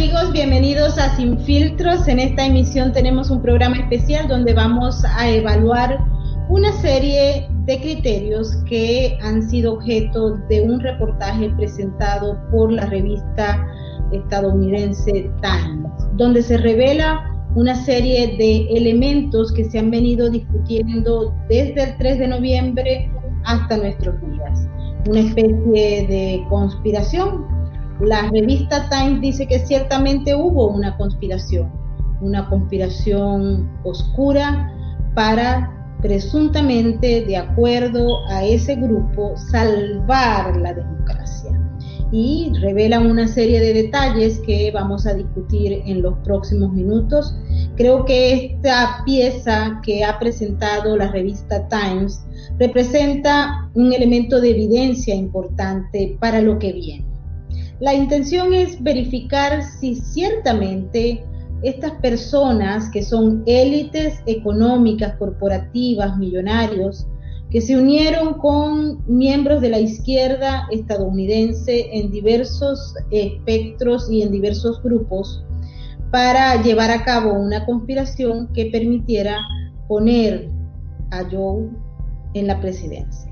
amigos? Bienvenidos a Sin Filtros. En esta emisión tenemos un programa especial donde vamos a evaluar una serie de criterios que han sido objeto de un reportaje presentado por la revista estadounidense Times, donde se revela una serie de elementos que se han venido discutiendo desde el 3 de noviembre hasta nuestros días. Una especie de conspiración. La revista Times dice que ciertamente hubo una conspiración, una conspiración oscura para presuntamente, de acuerdo a ese grupo, salvar la democracia. Y revelan una serie de detalles que vamos a discutir en los próximos minutos. Creo que esta pieza que ha presentado la revista Times representa un elemento de evidencia importante para lo que viene. La intención es verificar si ciertamente estas personas que son élites económicas, corporativas, millonarios, que se unieron con miembros de la izquierda estadounidense en diversos espectros y en diversos grupos para llevar a cabo una conspiración que permitiera poner a Joe en la presidencia.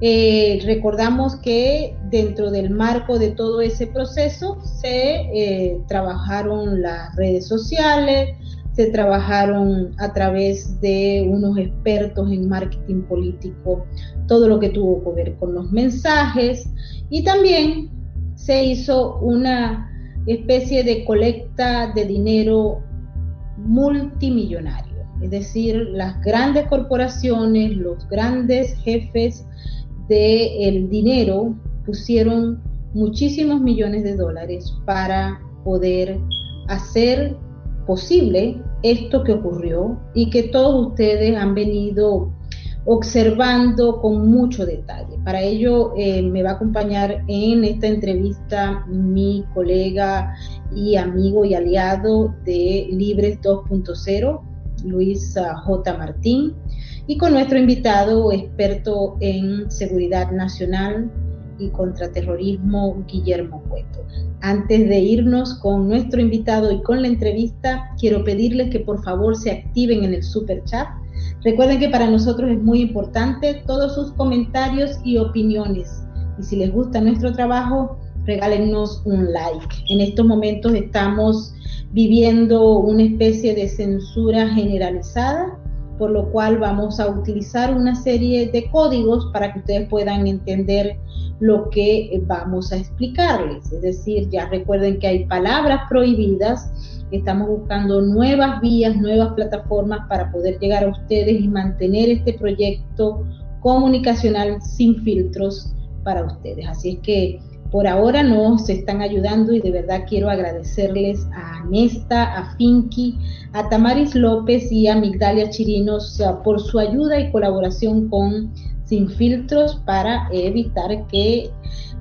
Eh, recordamos que dentro del marco de todo ese proceso se eh, trabajaron las redes sociales, se trabajaron a través de unos expertos en marketing político, todo lo que tuvo que ver con los mensajes. Y también se hizo una especie de colecta de dinero multimillonario, es decir, las grandes corporaciones, los grandes jefes del dinero pusieron muchísimos millones de dólares para poder hacer posible esto que ocurrió y que todos ustedes han venido observando con mucho detalle. Para ello eh, me va a acompañar en esta entrevista mi colega y amigo y aliado de Libres 2.0, Luis ah, J. Martín y con nuestro invitado experto en seguridad nacional y contraterrorismo, Guillermo Cueto. Antes de irnos con nuestro invitado y con la entrevista, quiero pedirles que por favor se activen en el super chat. Recuerden que para nosotros es muy importante todos sus comentarios y opiniones. Y si les gusta nuestro trabajo, regálenos un like. En estos momentos estamos viviendo una especie de censura generalizada por lo cual vamos a utilizar una serie de códigos para que ustedes puedan entender lo que vamos a explicarles. Es decir, ya recuerden que hay palabras prohibidas, estamos buscando nuevas vías, nuevas plataformas para poder llegar a ustedes y mantener este proyecto comunicacional sin filtros para ustedes. Así es que por ahora nos están ayudando y de verdad quiero agradecerles a Nesta, a Finky, a Tamaris López y a Migdalia Chirinos por su ayuda y colaboración con Sin Filtros para evitar que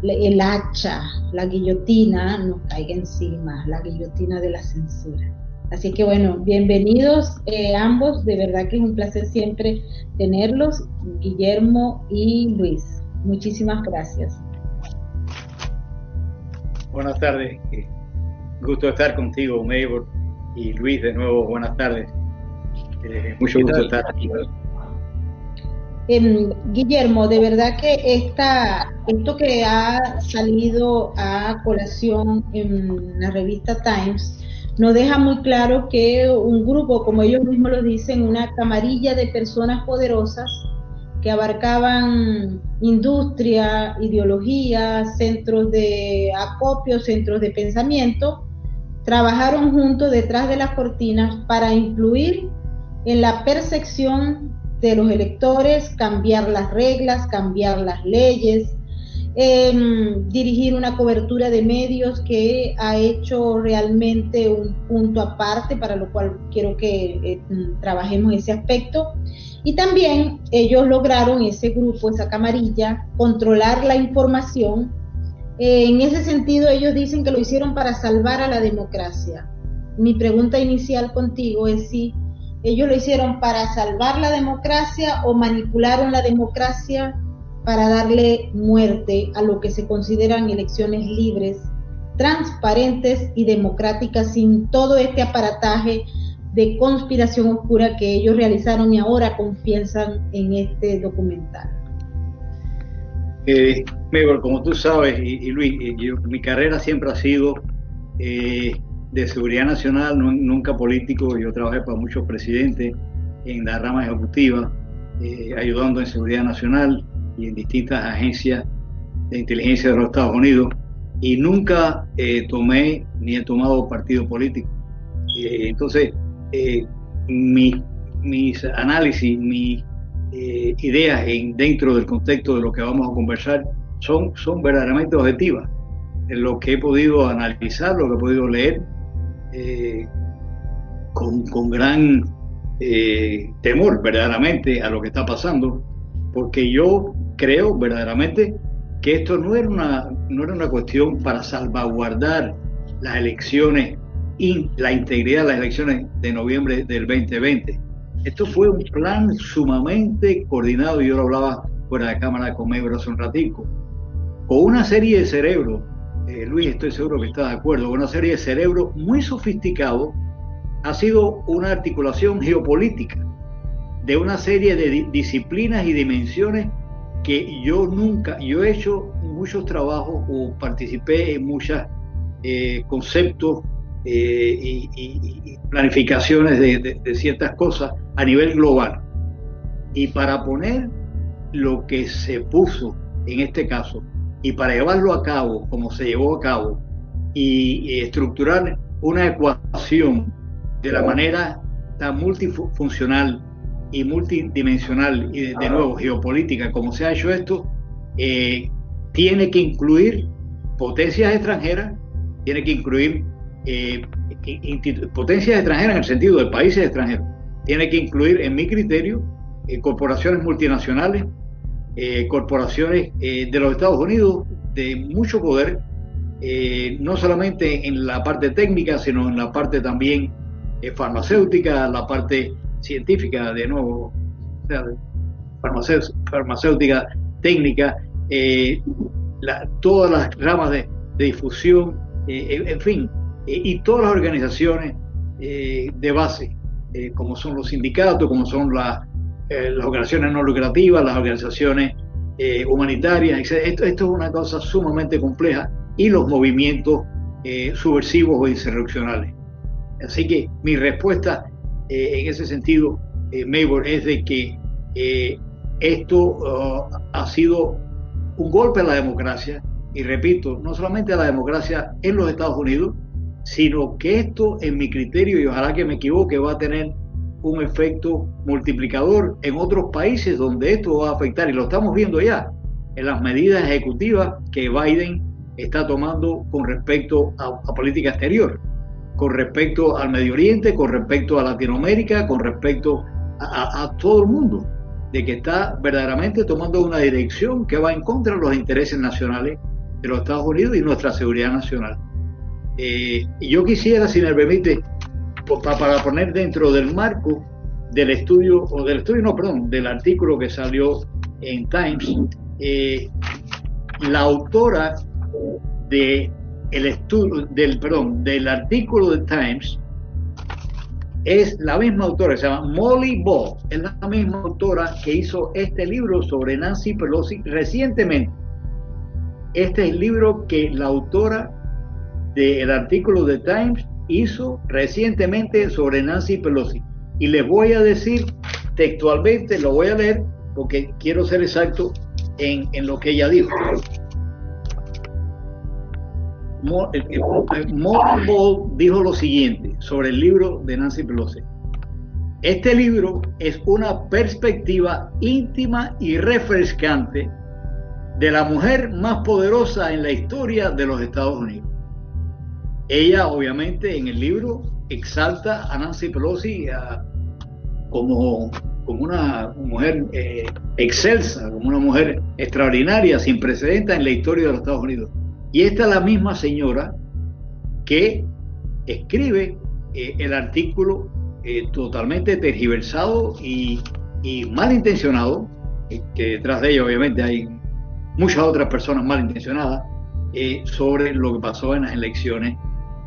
el hacha, la guillotina nos caiga encima, la guillotina de la censura. Así que bueno, bienvenidos eh, ambos, de verdad que es un placer siempre tenerlos, Guillermo y Luis. Muchísimas gracias. Buenas tardes. Gusto estar contigo, Maybor y Luis, de nuevo, buenas tardes. Eh, mucho gusto estar aquí. Em, Guillermo, de verdad que esta, esto que ha salido a colación en la revista Times nos deja muy claro que un grupo, como ellos mismos lo dicen, una camarilla de personas poderosas, que abarcaban industria, ideología, centros de acopio, centros de pensamiento, trabajaron juntos detrás de las cortinas para influir en la percepción de los electores, cambiar las reglas, cambiar las leyes, em, dirigir una cobertura de medios que ha hecho realmente un punto aparte, para lo cual quiero que eh, trabajemos ese aspecto. Y también ellos lograron, ese grupo, esa camarilla, controlar la información. Eh, en ese sentido, ellos dicen que lo hicieron para salvar a la democracia. Mi pregunta inicial contigo es si ellos lo hicieron para salvar la democracia o manipularon la democracia para darle muerte a lo que se consideran elecciones libres transparentes y democráticas sin todo este aparataje de conspiración oscura que ellos realizaron y ahora confiesan en este documental. Eh, como tú sabes, y, Luis, mi carrera siempre ha sido eh, de seguridad nacional, nunca político. Yo trabajé para muchos presidentes en la rama ejecutiva, eh, ayudando en seguridad nacional y en distintas agencias de inteligencia de los Estados Unidos. Y nunca eh, tomé ni he tomado partido político. entonces, mis análisis, mis ideas en, dentro del contexto de lo que vamos a conversar son, son verdaderamente objetivas. En lo que he podido analizar, lo que he podido leer, eh, con, gran eh, temor verdaderamente a lo que está pasando, porque yo creo verdaderamente que esto no era una, no era una cuestión para salvaguardar las elecciones y la integridad de las elecciones de noviembre del 2020. Esto fue un plan sumamente coordinado, yo lo hablaba fuera de cámara con Mebro hace un ratico, con una serie de cerebros, eh, Luis, estoy seguro que está de acuerdo, con una serie de cerebros muy sofisticados, ha sido una articulación geopolítica de una serie de disciplinas y dimensiones que yo nunca, yo he hecho muchos trabajos o participé en muchos eh, conceptos eh, y, planificaciones de ciertas cosas a nivel global. Y para poner lo que se puso en este caso y para llevarlo a cabo como se llevó a cabo y, estructurar una ecuación de la manera tan multifuncional y multidimensional y de, nuevo geopolítica como se ha hecho esto, eh, tiene que incluir potencias extranjeras, tiene que incluir eh, potencias extranjeras en el sentido de países extranjeros, tiene que incluir, en mi criterio, eh, corporaciones multinacionales, eh, corporaciones eh, de los Estados Unidos de mucho poder, no solamente en la parte técnica, sino en la parte también farmacéutica, la parte científica, de nuevo, farmacéutica, técnica, todas las ramas de, difusión, en fin, y todas las organizaciones de base, como son los sindicatos, como son las eh, las organizaciones no lucrativas, las organizaciones eh, humanitarias, Esto, esto, es una cosa sumamente compleja y los movimientos eh, subversivos o insurreccionales. Así que mi respuesta en ese sentido, Maybor, es de que esto uh, ha sido un golpe a la democracia y repito, no solamente a la democracia en los Estados Unidos, sino que esto, en mi criterio, y ojalá que me equivoque, va a tener un efecto multiplicador en otros países donde esto va a afectar, y lo estamos viendo ya en las medidas ejecutivas que Biden está tomando con respecto a, política exterior, con respecto al Medio Oriente, con respecto a Latinoamérica, con respecto a, todo el mundo, de que está verdaderamente tomando una dirección que va en contra de los intereses nacionales de los Estados Unidos y nuestra seguridad nacional. Eh, yo quisiera, si me permite, para poner dentro del marco del estudio, o del estudio, no, perdón, del artículo que salió en Times, eh, la autora de el estudio, del, perdón, del artículo de Times es la misma autora, se llama Molly Ball, es la misma autora que hizo este libro sobre Nancy Pelosi recientemente. Este es el libro que la autora del artículo de Times hizo recientemente sobre Nancy Pelosi. Y les voy a decir textualmente, lo voy a leer porque quiero ser exacto en, lo que ella dijo. Ball dijo lo siguiente sobre el libro de Nancy Pelosi. Este libro es una perspectiva íntima y refrescante de la mujer más poderosa en la historia de los Estados Unidos. Ella, obviamente, en el libro exalta a Nancy Pelosi como, como una mujer eh, excelsa, como una mujer extraordinaria, sin precedentes en la historia de los Estados Unidos. Y esta es la misma señora que escribe eh, el artículo eh, totalmente tergiversado y, y malintencionado, que detrás de ella obviamente hay muchas otras personas malintencionadas, eh, sobre lo que pasó en las elecciones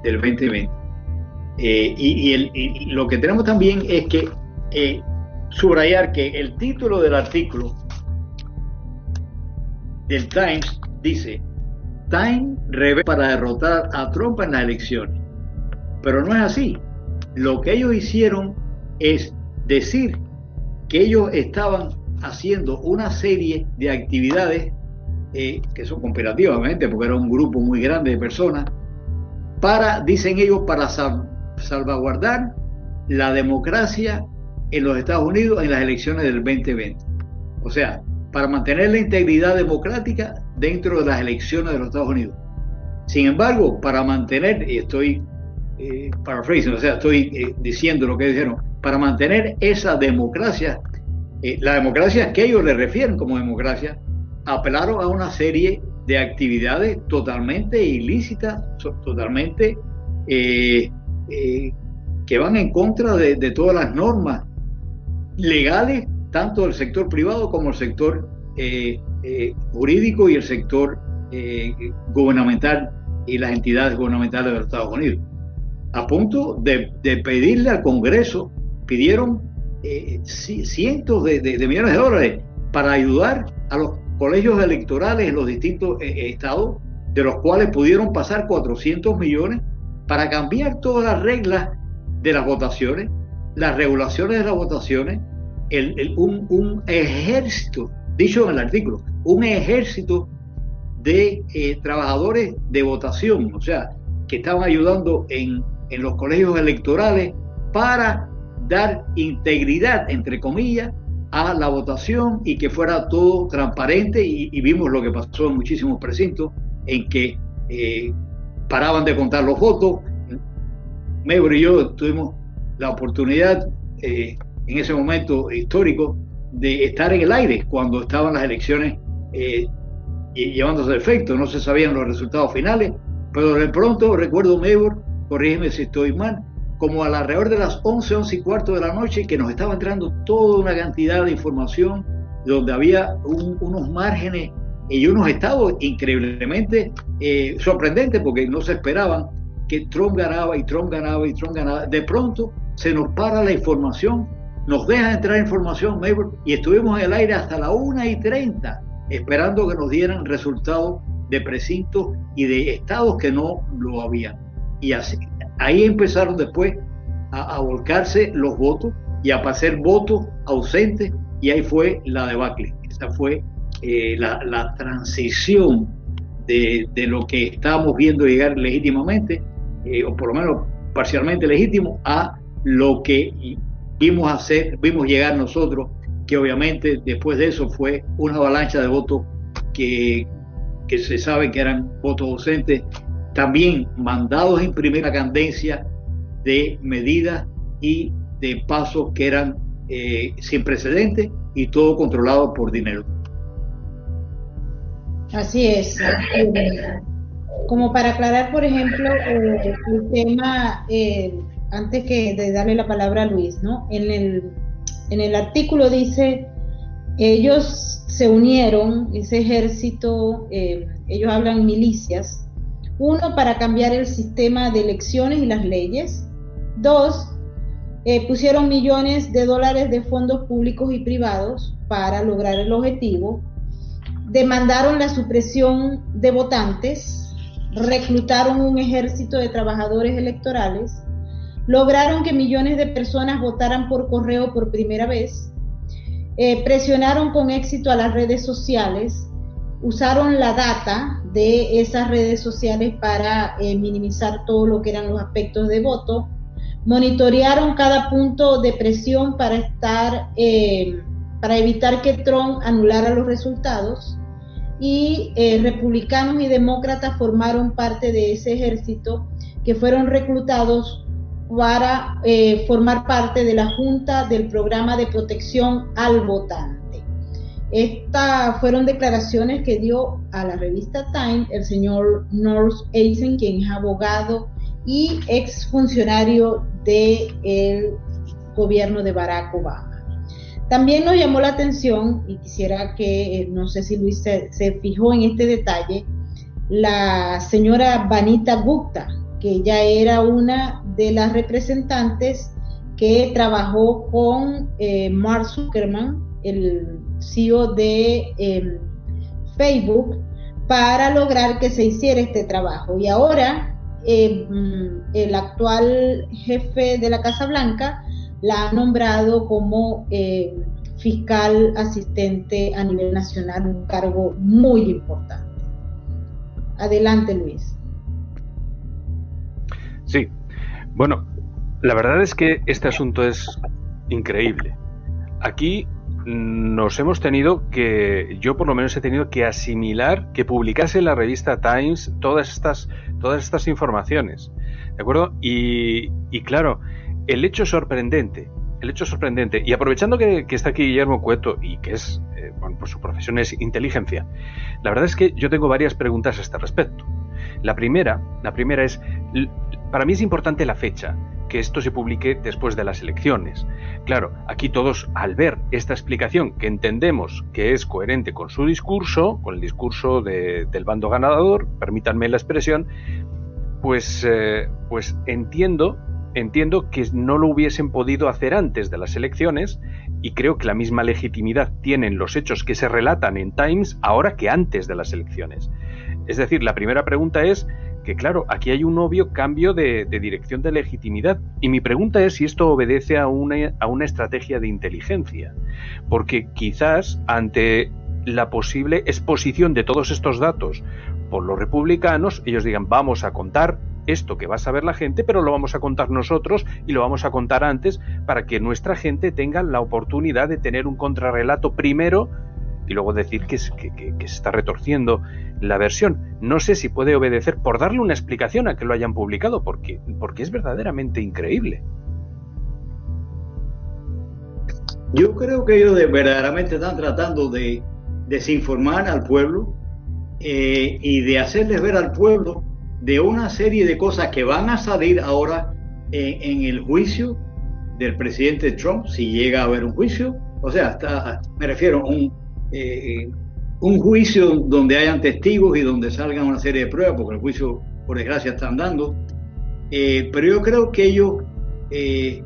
del 2020. Eh, y, lo que tenemos también es que eh, subrayar que el título del artículo del Times dice, Time revés para derrotar a Trump en las elecciones. Pero no es así. Lo que ellos hicieron es decir que ellos estaban haciendo una serie de actividades eh, que son comparativamente, porque era un grupo muy grande de personas, para, dicen ellos, para salvaguardar la democracia en los Estados Unidos en las elecciones del 2020. O sea, para mantener la integridad democrática dentro de las elecciones de los Estados Unidos. Sin embargo, para mantener, y estoy eh, paraphrasing, o sea, estoy eh, diciendo lo que dijeron, para mantener esa democracia, eh, la democracia que ellos le refieren como democracia, apelaron a una serie de actividades totalmente ilícitas, totalmente eh, que van en contra de, todas las normas legales, tanto del sector privado como el sector eh, eh, jurídico y el sector eh, gubernamental y las entidades gubernamentales de los Estados Unidos. A punto de, pedirle al Congreso, pidieron cientos de, millones de dólares para ayudar a los colegios electorales en los distintos estados, de los cuales pudieron pasar 400 millones para cambiar todas las reglas de las votaciones, las regulaciones de las votaciones, un, ejército, dicho en el artículo, un ejército de eh, trabajadores de votación, o sea, que estaban ayudando en, los colegios electorales para dar integridad, entre comillas, a la votación y que fuera todo transparente y, vimos lo que pasó en muchísimos precintos en que eh, paraban de contar los votos. Mebro y yo tuvimos la oportunidad eh, en ese momento histórico de estar en el aire cuando estaban las elecciones eh, llevándose a efecto, no se sabían los resultados finales, pero de pronto recuerdo Mebor, corrígeme si estoy mal, como alrededor de las 11, 11 y cuarto de la noche, que nos estaba entrando toda una cantidad de información donde había unos márgenes y unos estados increíblemente eh, sorprendentes porque no se esperaban que Trump ganaba y Trump ganaba y Trump ganaba. De pronto se nos para la información nos deja entrar información, y estuvimos en el aire hasta la 1 y 30, esperando que nos dieran resultados de precintos y de estados que no lo habían. Y así, ahí empezaron después a, volcarse los votos y a pasar votos ausentes, y ahí fue la debacle. Esa fue eh, la, transición de, lo que estábamos viendo llegar legítimamente, eh, o por lo menos parcialmente legítimo, a lo que vimos hacer, vimos llegar nosotros, que obviamente después de eso fue una avalancha de votos que, que se sabe que eran votos ausentes, también mandados en primera candencia de medidas y de pasos que eran eh, sin precedentes y todo controlado por dinero. Así es. Como para aclarar, por ejemplo, eh, el tema eh, antes que de darle la palabra a Luis, ¿no? En el, en el artículo dice, ellos se unieron, ese ejército, eh, ellos hablan milicias, uno, para cambiar el sistema de elecciones y las leyes, dos, eh, pusieron millones de dólares de fondos públicos y privados para lograr el objetivo, demandaron la supresión de votantes, reclutaron un ejército de trabajadores electorales, lograron que millones de personas votaran por correo por primera vez, eh, presionaron con éxito a las redes sociales, usaron la data de esas redes sociales para eh, minimizar todo lo que eran los aspectos de voto, monitorearon cada punto de presión para estar, eh, para evitar que Trump anulara los resultados y republicanos y demócratas formaron parte de ese ejército que fueron reclutados para eh, formar parte de la Junta del Programa de Protección al Votante. Estas fueron declaraciones que dio a la revista Time el señor North Eisen, quien es abogado y exfuncionario del gobierno de Barack Obama. También nos llamó la atención, y quisiera que, eh, no sé si Luis se, fijó en este detalle, la señora Vanita Gupta, que ya era una de las representantes que trabajó con eh, Mark Zuckerman, el CEO de em, Facebook, para lograr que se hiciera este trabajo. Y ahora em, el actual jefe de la Casa Blanca la ha nombrado como em, fiscal asistente a nivel nacional, un cargo muy importante. Adelante, Luis. Sí, bueno, la verdad es que este asunto es increíble. Aquí nos hemos tenido que, yo por lo menos he tenido que asimilar que publicase la revista Times todas estas, todas estas informaciones. ¿De acuerdo? Y, claro, el hecho sorprendente, el hecho sorprendente, y aprovechando que, está aquí Guillermo Cueto y que es, eh, bueno, por su profesión es inteligencia, la verdad es que yo tengo varias preguntas a este respecto. La primera, la primera es, para mí es importante la fecha, que esto se publique después de las elecciones. Claro, aquí todos, al ver esta explicación que entendemos que es coherente con su discurso, con el discurso del bando ganador, permítanme la expresión, pues, eh, pues entiendo, entiendo que no lo hubiesen podido hacer antes de las elecciones y creo que la misma legitimidad tienen los hechos que se relatan en Times ahora que antes de las elecciones. Es decir, la primera pregunta es que claro, aquí hay un obvio cambio de, dirección de legitimidad. Y mi pregunta es si esto obedece a una, a una estrategia de inteligencia. Porque quizás ante la posible exposición de todos estos datos por los republicanos, ellos digan, vamos a contar esto que va a saber la gente, pero lo vamos a contar nosotros y lo vamos a contar antes para que nuestra gente tenga la oportunidad de tener un contrarrelato primero y luego decir que, que, se está retorciendo la versión. No sé si puede obedecer por darle una explicación a que lo hayan publicado, porque, porque es verdaderamente increíble. Yo creo que ellos verdaderamente están tratando de desinformar al pueblo eh, y de hacerles ver al pueblo de una serie de cosas que van a salir ahora en, el juicio del presidente Trump, si llega a haber un juicio. O sea, hasta, me refiero a un, eh, un juicio donde hayan testigos y donde salgan una serie de pruebas, porque el juicio, por desgracia, está andando. Eh, pero yo creo que ellos eh,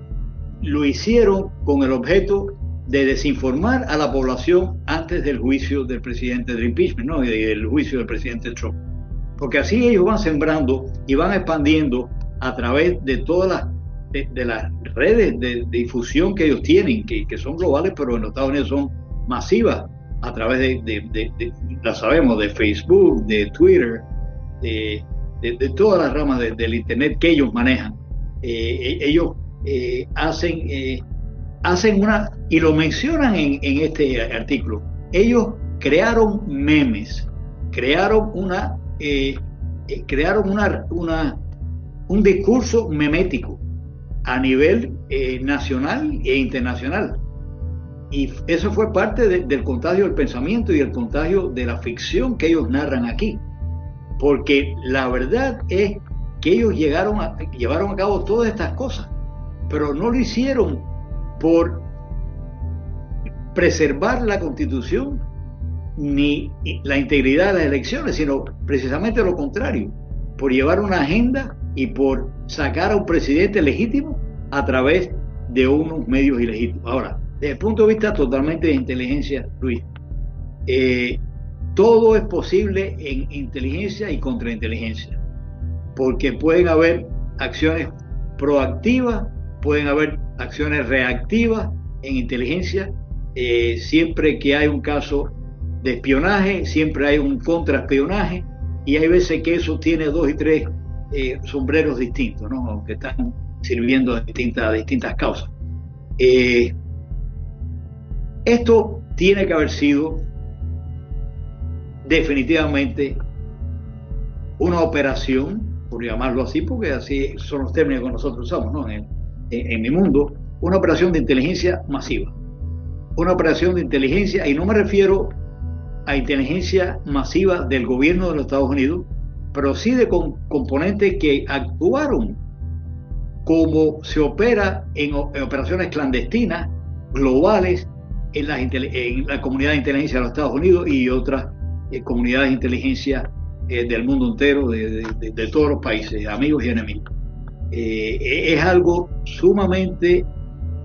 lo hicieron con el objeto de desinformar a la población antes del juicio del presidente del ¿no? del juicio del presidente Trump. Porque así ellos van sembrando y van expandiendo a través de todas las de, las redes de, difusión que ellos tienen, que, que son globales, pero en los Estados Unidos son masivas a través de, la sabemos, de Facebook, de Twitter, de, todas las ramas del Internet que ellos manejan. Eh, e, ellos eh, hacen, eh, hacen una, y lo mencionan en, este artículo, ellos crearon memes, crearon una, crearon una, una, un discurso memético a nivel nacional e internacional y eso fue parte del contagio del pensamiento y el contagio de la ficción que ellos narran aquí. Porque la verdad es que ellos llevaron a cabo todas estas cosas, pero no lo hicieron por preservar la constitución ni la integridad de las elecciones, sino precisamente lo contrario, por llevar una agenda y por sacar a un presidente legítimo a través de unos medios ilegítimos. Ahora, desde el punto de vista totalmente de inteligencia, Luis, eh, todo es posible en inteligencia y contrainteligencia, porque pueden haber acciones proactivas, pueden haber acciones reactivas en inteligencia, eh, siempre que hay un caso de espionaje, siempre hay un contraespionaje, y hay veces que eso tiene dos y tres eh, sombreros distintos, ¿no? que están sirviendo a distintas, distintas causas. Esto tiene que haber sido definitivamente una operación, por llamarlo así, porque así son los términos que nosotros usamos ¿no? en, mi mundo, una operación de inteligencia masiva. Una operación de inteligencia, y no me refiero a inteligencia masiva del gobierno de los Estados Unidos, pero sí de componentes que actuaron como se opera en operaciones clandestinas, globales, en la, comunidad de inteligencia de los Estados Unidos y otras eh, comunidades de inteligencia eh, del mundo entero, de, todos los países, amigos y enemigos. Eh, es algo sumamente,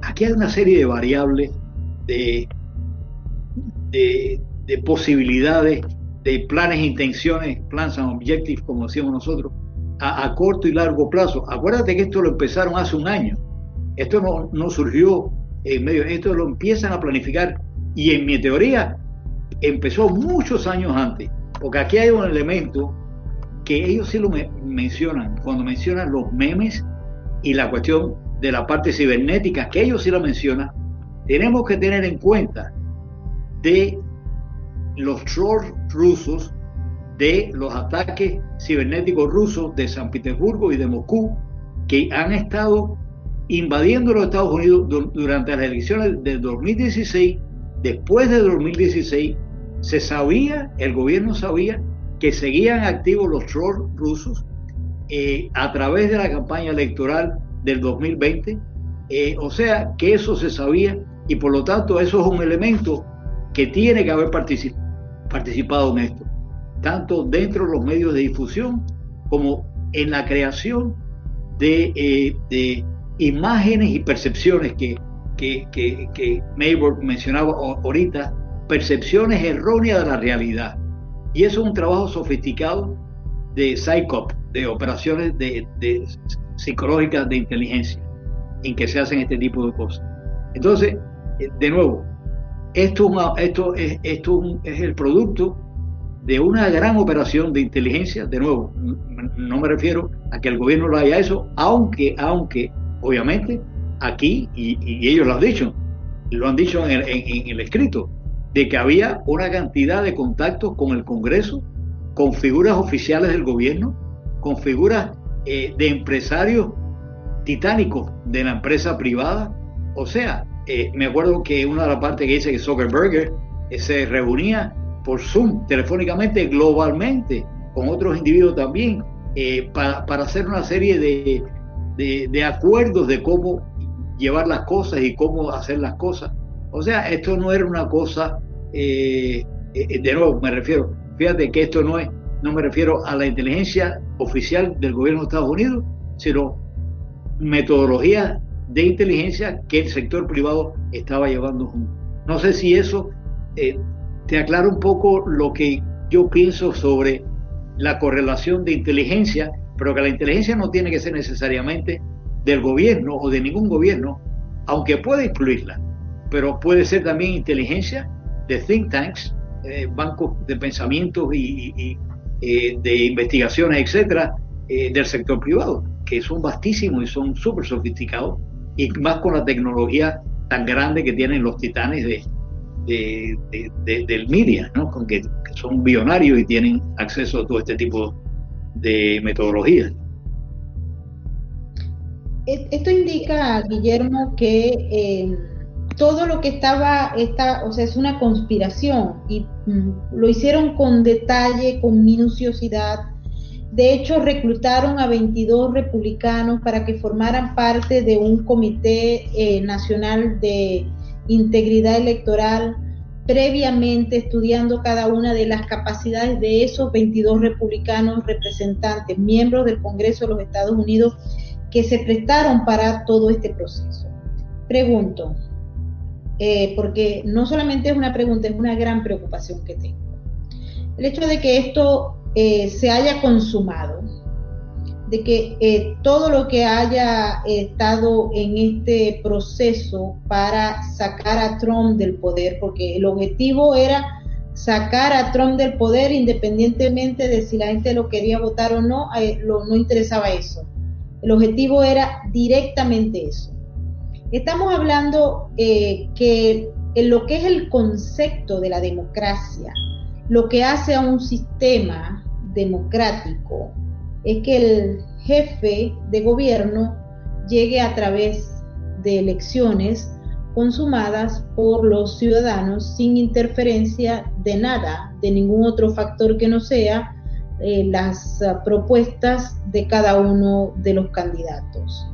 aquí hay una serie de variables, de, de, posibilidades, de planes e intenciones, plans and objectives, como decíamos nosotros, a, corto y largo plazo. Acuérdate que esto lo empezaron hace un año. Esto no, no surgió en medio, esto lo empiezan a planificar. Y en mi teoría empezó muchos años antes, porque aquí hay un elemento que ellos sí lo mencionan, cuando mencionan los memes y la cuestión de la parte cibernética, que ellos sí lo mencionan, tenemos que tener en cuenta de los trolls rusos, de los ataques cibernéticos rusos de San Petersburgo y de Moscú, que han estado invadiendo los Estados Unidos durante las elecciones de 2016, después de 2016, se sabía, el gobierno sabía que seguían activos los trolls rusos eh, a través de la campaña electoral del 2020. Eh, o sea que eso se sabía y por lo tanto eso es un elemento que tiene que haber participado en esto, tanto dentro de los medios de difusión como en la creación de, eh, imágenes y percepciones que, que, que, que mencionaba ahorita, percepciones erróneas de la realidad. Y eso es un trabajo sofisticado de PSYCOP, de operaciones de, psicológicas de inteligencia, en que se hacen este tipo de cosas. Entonces, eh, de nuevo, esto, esto, es, esto es el producto de una gran operación de inteligencia. De nuevo, no me refiero a que el gobierno lo haya eso, aunque, aunque, obviamente, aquí, y, ellos lo han dicho, lo han dicho en el escrito, de que había una cantidad de contactos con el Congreso, con figuras oficiales del gobierno, con figuras eh, de empresarios titánicos de la empresa privada. O sea, eh, me acuerdo que una de las partes que dice que Zuckerberg eh, se reunía por Zoom telefónicamente globalmente con otros individuos también para, para, hacer una serie de, de, acuerdos de cómo llevar las cosas y cómo hacer las cosas. O sea, esto no era una cosa, eh, eh, de nuevo me refiero, fíjate que esto no es, no me refiero a la inteligencia oficial del gobierno de Estados Unidos, sino metodología de inteligencia que el sector privado estaba llevando junto. No sé si eso eh, te aclara un poco lo que yo pienso sobre la correlación de inteligencia, pero que la inteligencia no tiene que ser necesariamente del gobierno o de ningún gobierno, aunque pueda incluirla pero puede ser también inteligencia de think tanks, eh, bancos de pensamientos y, eh, de investigaciones, etcétera, eh, del sector privado, que son vastísimos y son súper sofisticados, y más con la tecnología tan grande que tienen los titanes de, del media, ¿no? Con que, son billonarios y tienen acceso a todo este tipo de metodologías. Esto indica, Guillermo, que todo lo que estaba, esta, o sea, es una conspiración y mm, lo hicieron con detalle, con minuciosidad. De hecho, reclutaron a 22 republicanos para que formaran parte de un comité eh, nacional de integridad electoral, previamente estudiando cada una de las capacidades de esos 22 republicanos representantes, miembros del Congreso de los Estados Unidos, que se prestaron para todo este proceso. Pregunto, eh, porque no solamente es una pregunta, es una gran preocupación que tengo. El hecho de que esto eh, se haya consumado, de que eh, todo lo que haya estado en este proceso para sacar a Trump del poder, porque el objetivo era sacar a Trump del poder independientemente de si la gente lo quería votar o no, no interesaba eso. El objetivo era directamente eso. Estamos hablando eh, que en lo que es el concepto de la democracia, lo que hace a un sistema democrático es que el jefe de gobierno llegue a través de elecciones consumadas por los ciudadanos sin interferencia de nada, de ningún otro factor que no sea eh, las uh, propuestas de cada uno de los candidatos.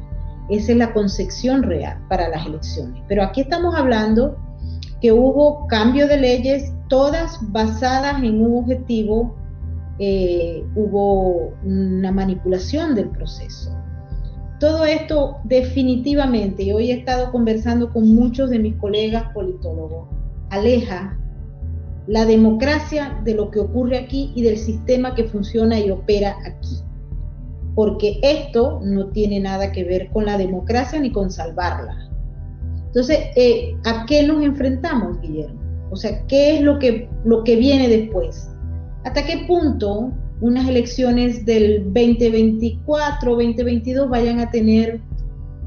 Esa es la concepción real para las elecciones. Pero aquí estamos hablando que hubo cambio de leyes, todas basadas en un objetivo eh, hubo una manipulación del proceso. Todo esto definitivamente, y hoy he estado conversando con muchos de mis colegas politólogos, aleja la democracia de lo que ocurre aquí y del sistema que funciona y opera aquí. Porque esto no tiene nada que ver con la democracia ni con salvarla. Entonces, eh, ¿a qué nos enfrentamos, Guillermo? O sea, ¿qué es lo que, lo que viene después? ¿Hasta qué punto unas elecciones del 2024 2022 vayan a tener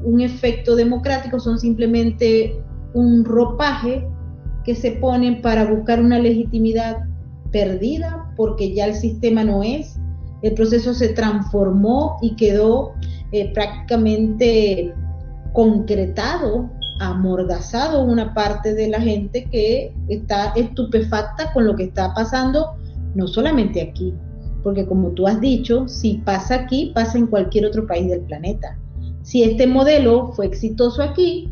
un efecto democrático? Son simplemente un ropaje que se ponen para buscar una legitimidad perdida porque ya el sistema no es, el proceso se transformó y quedó eh, prácticamente concretado, amordazado una parte de la gente que está estupefacta con lo que está pasando, no solamente aquí, porque como tú has dicho, si pasa aquí, pasa en cualquier otro país del planeta. Si este modelo fue exitoso aquí,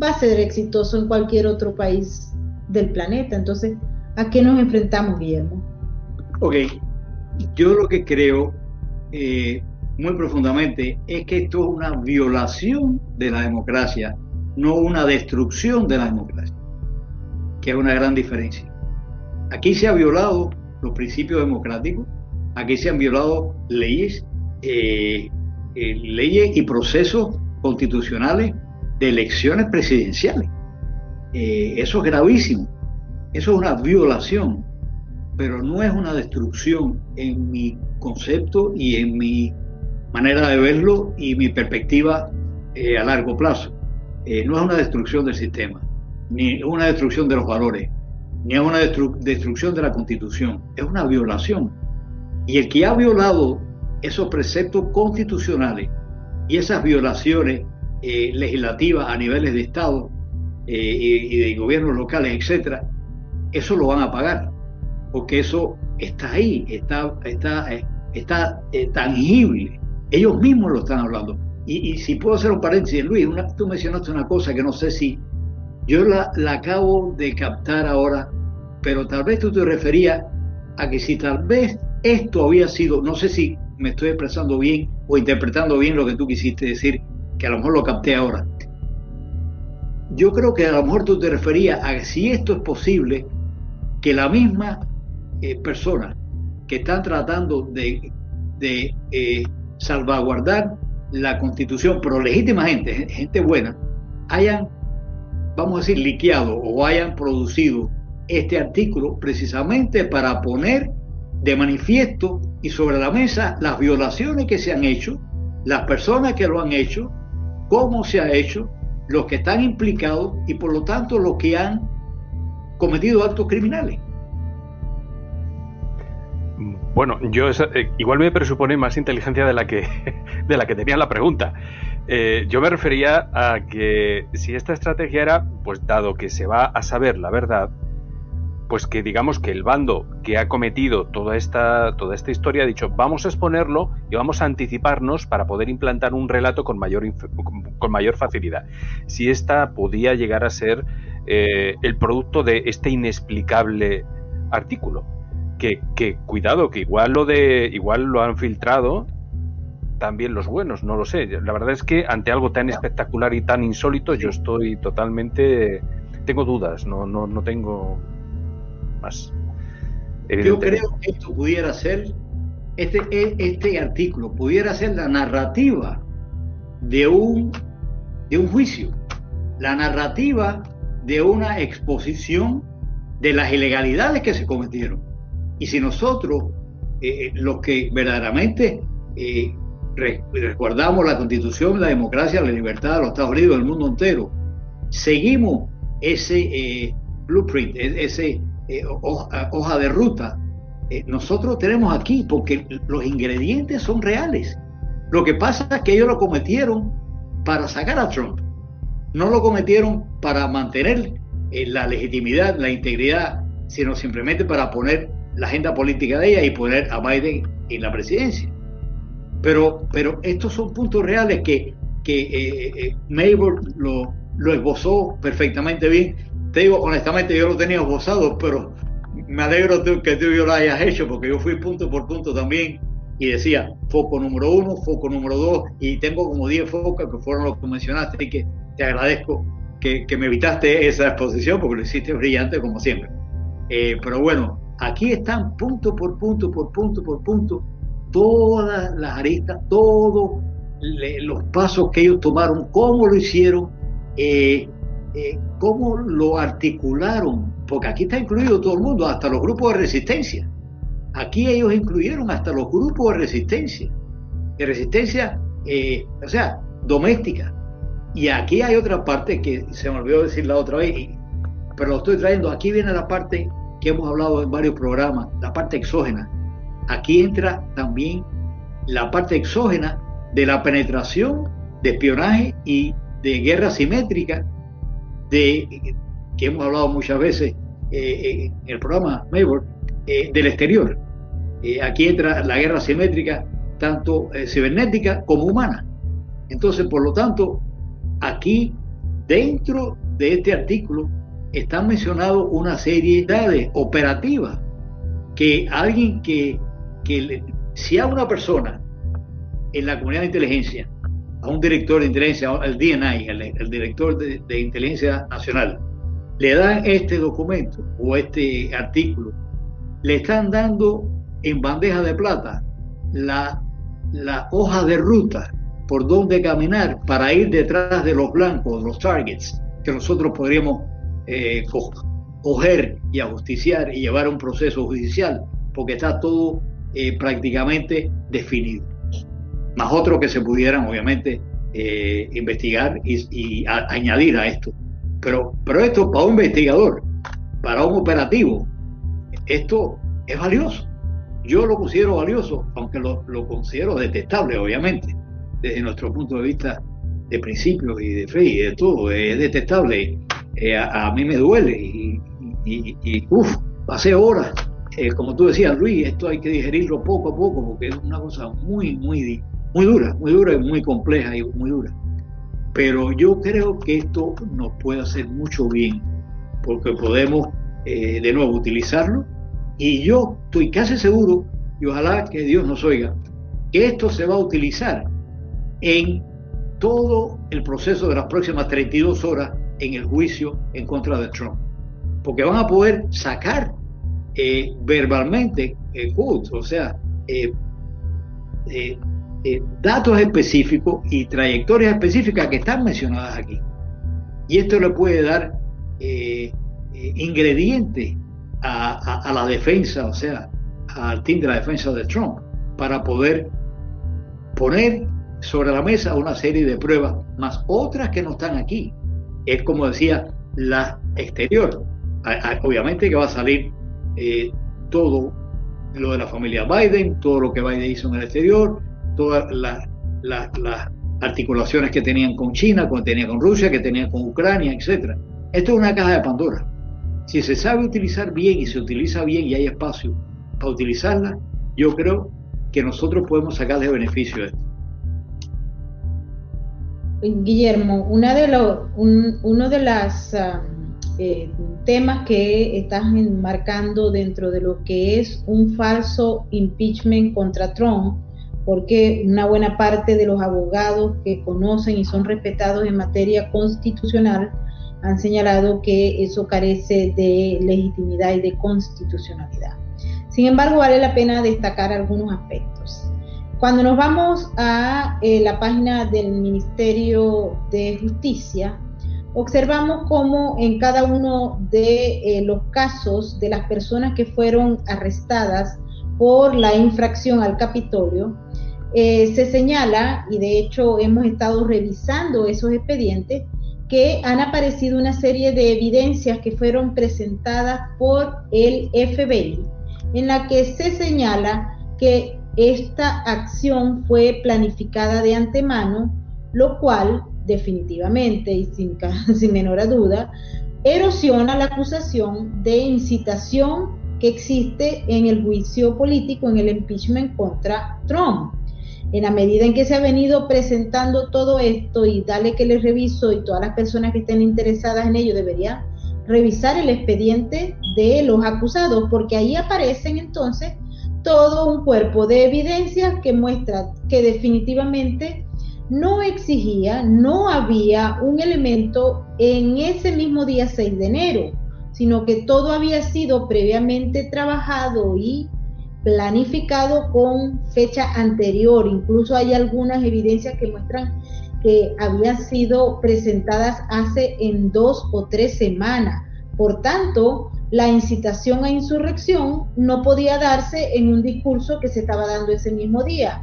va a ser exitoso en cualquier otro país del planeta. Entonces, ¿a qué nos enfrentamos, Guillermo? Ok, yo lo que creo eh, muy profundamente es que esto es una violación de la democracia, no una destrucción de la democracia, que es una gran diferencia. Aquí se han violado los principios democráticos, aquí se han violado leyes, eh, eh, leyes y procesos constitucionales de elecciones presidenciales. Eh, eso es gravísimo. Eso es una violación, pero no es una destrucción en mi concepto y en mi manera de verlo y mi perspectiva a largo plazo. No es una destrucción del sistema, ni una destrucción de los valores, ni es una destrucción de la constitución, es una violación. Y el que ha violado esos preceptos constitucionales y esas violaciones eh, legislativas a niveles de Estado eh, y, de gobiernos locales, etcétera, eso lo van a pagar, porque eso está ahí, está, está, eh, está tangible. Ellos mismos lo están hablando. Y, si puedo hacer un paréntesis, Luis, tú mencionaste una cosa que no sé si yo la, la acabo de captar ahora, pero tal vez tú te referías a que si tal vez esto había sido, no sé si me estoy expresando bien o interpretando bien lo que tú quisiste decir, que a lo mejor lo capté ahora. Yo creo que a lo mejor tú te referías a si esto es posible, que la misma eh, persona que están tratando de, eh, salvaguardar la constitución, pero legítima gente, gente buena, hayan, vamos a decir, liqueado o hayan producido este artículo precisamente para poner de manifiesto y sobre la mesa las violaciones que se han hecho, las personas que lo han hecho cómo se ha hecho, los que están implicados y por lo tanto los que han cometido actos criminales. Bueno, yo eh, igual me presupone más inteligencia de la que, de la que tenía la pregunta. Eh, yo me refería a que si esta estrategia era, pues dado que se va a saber la verdad, pues que digamos que el bando que ha cometido toda esta, toda esta historia ha dicho vamos a exponerlo y vamos a anticiparnos para poder implantar un relato con mayor, con mayor facilidad. Si esta podía llegar a ser eh, el producto de este inexplicable artículo. Que, que, cuidado, que igual lo de igual lo han filtrado también los buenos, no lo sé. La verdad es que ante algo tan espectacular y tan insólito yo estoy totalmente tengo dudas, no, no, no tengo yo creo que esto pudiera ser, este, e, este artículo pudiera ser la narrativa de un, de un juicio, la narrativa de una exposición de las ilegalidades que se cometieron. Y si nosotros, eh, los que verdaderamente eh, resguardamos la constitución, la democracia, la libertad de los Estados Unidos, del mundo entero, seguimos ese eh, blueprint, e, ese, eh, hoja, de ruta. Eh, nosotros tenemos aquí, porque los ingredientes son reales. Lo que pasa es que ellos lo cometieron para sacar a Trump. No lo cometieron para mantener eh, la legitimidad, la integridad, sino simplemente para poner la agenda política de ella y poner a Biden en la presidencia. Pero, pero estos son puntos reales que, que lo, lo esbozó perfectamente bien te digo honestamente, yo lo tenía esbozado, pero, me alegro que tú y yo lo hayas hecho, porque yo fui punto por punto también y decía foco número uno, foco número dos, y tengo como 10 focos que fueron los que mencionaste y que te agradezco que, me evitaste esa exposición porque lo hiciste brillante como siempre. Eh, pero bueno, aquí están punto por punto, por punto, por punto, todas las aristas, todos los pasos que ellos tomaron, cómo lo hicieron, eh, eh, cómo lo articularon, porque aquí está incluido todo el mundo, hasta los grupos de resistencia. Aquí ellos incluyeron hasta los grupos de resistencia, de resistencia, eh, o sea, doméstica. Y aquí hay otra parte que se me olvidó decir la otra vez, pero lo estoy trayendo. Aquí viene la parte que hemos hablado en varios programas, la parte exógena. Aquí entra también la parte exógena de la penetración, de espionaje y de guerra simétrica, de, que hemos hablado muchas veces eh, en el programa Maybor, eh, del exterior. Eh, aquí entra la guerra simétrica, tanto eh, cibernética como humana. Entonces, por lo tanto, aquí, dentro de este artículo, están mencionados una serie de operativas que alguien que, que si a una persona en la comunidad de inteligencia, a un director de inteligencia, al DNI, el, director de, inteligencia nacional, le dan este documento o este artículo, le están dando en bandeja de plata la, hoja de ruta por donde caminar para ir detrás de los blancos, los targets, que nosotros podríamos eh, coger y ajusticiar y llevar un proceso judicial, porque está todo eh, prácticamente definido. Más otros que se pudieran, obviamente, eh, investigar y, añadir a esto. Pero, pero esto para un investigador, para un operativo, esto es valioso. Yo lo considero valioso, aunque lo, considero detestable, obviamente, desde nuestro punto de vista de principios y de fe y de todo. Es detestable. Eh, a, mí me duele y, y, uff, pasé horas. Eh, como tú decías, Luis, esto hay que digerirlo poco a poco porque es una cosa muy, muy, muy dura, muy dura y muy compleja y muy dura. Pero yo creo que esto nos puede hacer mucho bien porque podemos eh, de nuevo utilizarlo y yo estoy casi seguro, y ojalá que Dios nos oiga, que esto se va a utilizar en todo el proceso de las próximas 32 horas en el juicio en contra de Trump. Porque van a poder sacar eh, verbalmente eh, o sea, eh, datos específicos y trayectorias específicas que están mencionadas aquí. Y esto le puede dar ingredientes a, la defensa, o sea, al team de la defensa de Trump, para poder poner sobre la mesa una serie de pruebas, más otras que no están aquí. Es como decía, la exterior. Obviamente que va a salir eh, todo lo de la familia Biden, todo lo que Biden hizo en el exterior, todas las articulaciones que tenían con China, que tenían con Rusia, que tenían con Ucrania, etc. Esto es una caja de Pandora. Si se sabe utilizar bien y se utiliza bien y hay espacio para utilizarla, yo creo que nosotros podemos sacarle beneficio a esto. Guillermo, una de los, uno de los ah, eh, temas que estás enmarcando dentro de lo que es un falso impeachment contra Trump, porque una buena parte de los abogados que conocen y son respetados en materia constitucional han señalado que eso carece de legitimidad y de constitucionalidad. Sin embargo, vale la pena destacar algunos aspectos. Cuando nos vamos a eh, la página del Ministerio de Justicia, observamos cómo en cada uno de eh, los casos de las personas que fueron arrestadas por la infracción al Capitolio, eh, se señala, y de hecho hemos estado revisando esos expedientes, que han aparecido una serie de evidencias que fueron presentadas por el FBI, en la que se señala que esta acción fue planificada de antemano, lo cual definitivamente y sin, sin menor duda erosiona la acusación de incitación que existe en el juicio político, en el impeachment contra Trump en la medida en que se ha venido presentando todo esto y dale que les reviso y todas las personas que estén interesadas en ello deberían revisar el expediente de los acusados, porque ahí aparecen entonces todo un cuerpo de evidencias que muestra que definitivamente no exigía, no había un elemento en ese mismo día 6 de enero, sino que todo había sido previamente trabajado y planificado con fecha anterior. Incluso hay algunas evidencias que muestran que habían sido presentadas hace en dos o tres semanas. Por tanto, la incitación a insurrección no podía darse en un discurso que se estaba dando ese mismo día.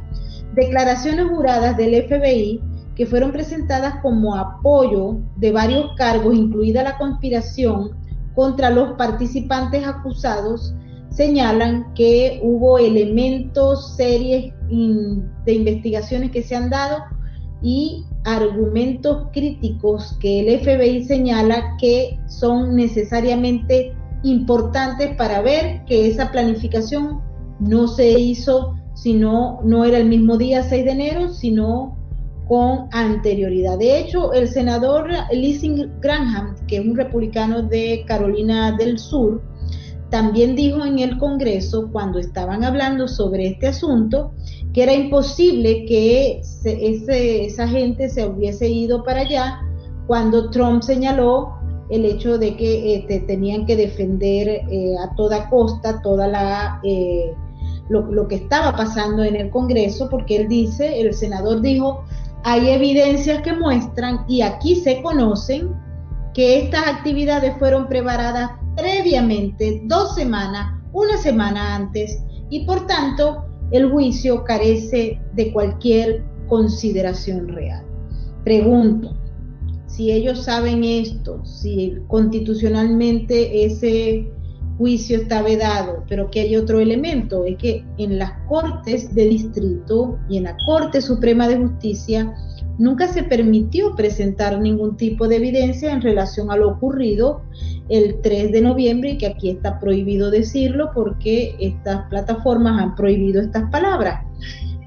Declaraciones juradas del FBI que fueron presentadas como apoyo de varios cargos, incluida la conspiración contra los participantes acusados, señalan que hubo elementos, series de investigaciones que se han dado y argumentos críticos que el FBI señala que son necesariamente importantes para ver que esa planificación no se hizo, sino no era el mismo día 6 de enero, sino con anterioridad. De hecho, el senador Lissing Graham, que es un republicano de Carolina del Sur, también dijo en el Congreso, cuando estaban hablando sobre este asunto, que era imposible que esa gente se hubiese ido para allá cuando Trump señaló el hecho de que este, tenían que defender eh, a toda costa toda la eh, lo, lo, que estaba pasando en el Congreso, porque él dice, el senador dijo, hay evidencias que muestran y aquí se conocen que estas actividades fueron preparadas previamente, dos semanas, una semana antes, y por tanto el juicio carece de cualquier consideración real. Pregunto, si ellos saben esto, si constitucionalmente ese juicio está vedado, pero que hay otro elemento, es que en las Cortes de Distrito y en la Corte Suprema de Justicia nunca se permitió presentar ningún tipo de evidencia en relación a lo ocurrido el 3 de noviembre y que aquí está prohibido decirlo porque estas plataformas han prohibido estas palabras.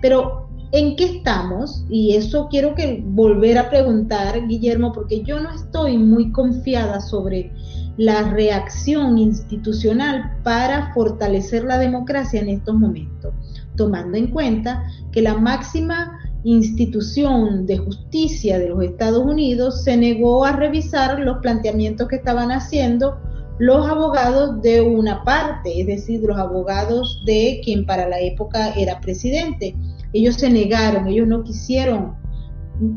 Pero ¿en qué estamos? Y eso quiero que volver a preguntar, Guillermo, porque yo no estoy muy confiada sobre la reacción institucional para fortalecer la democracia en estos momentos, tomando en cuenta que la máxima institución de justicia de los Estados Unidos se negó a revisar los planteamientos que estaban haciendo los abogados de una parte, es decir, los abogados de quien para la época era presidente. Ellos se negaron, ellos no quisieron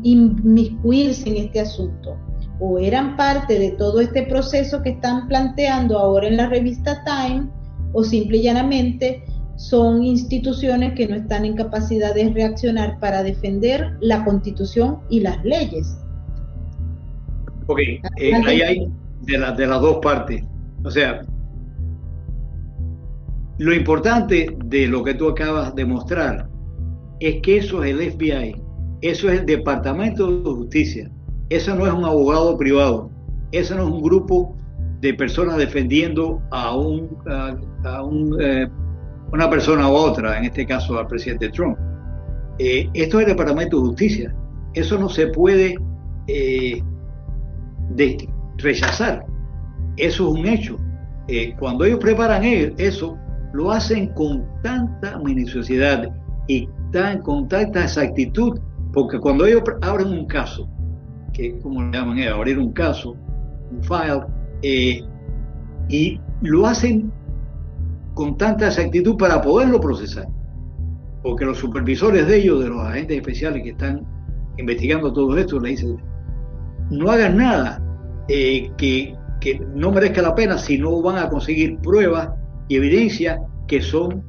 inmiscuirse en este asunto o eran parte de todo este proceso que están planteando ahora en la revista Time o simple y llanamente son instituciones que no están en capacidad de reaccionar para defender la constitución y las leyes. Ok, eh, ahí hay de, de las dos partes. O sea, lo importante de lo que tú acabas de mostrar es que eso es el FBI, eso es el Departamento de Justicia, eso no es un abogado privado, eso no es un grupo de personas defendiendo a un, a, un eh, una persona u otra, en este caso al presidente Trump. Eh, esto es el Departamento de Justicia. Eso no se puede eh, rechazar. Eso es un hecho. Eh, cuando ellos preparan eso, lo hacen con tanta minuciosidad y tan, con tanta exactitud, porque cuando ellos abren un caso, que como le llaman abrir un caso, un file, y lo hacen con tanta exactitud para poderlo procesar. Porque los supervisores de ellos, de los agentes especiales que están investigando todo esto, le dicen, no hagan nada eh, que, que no merezca la pena si no van a conseguir pruebas y evidencias que son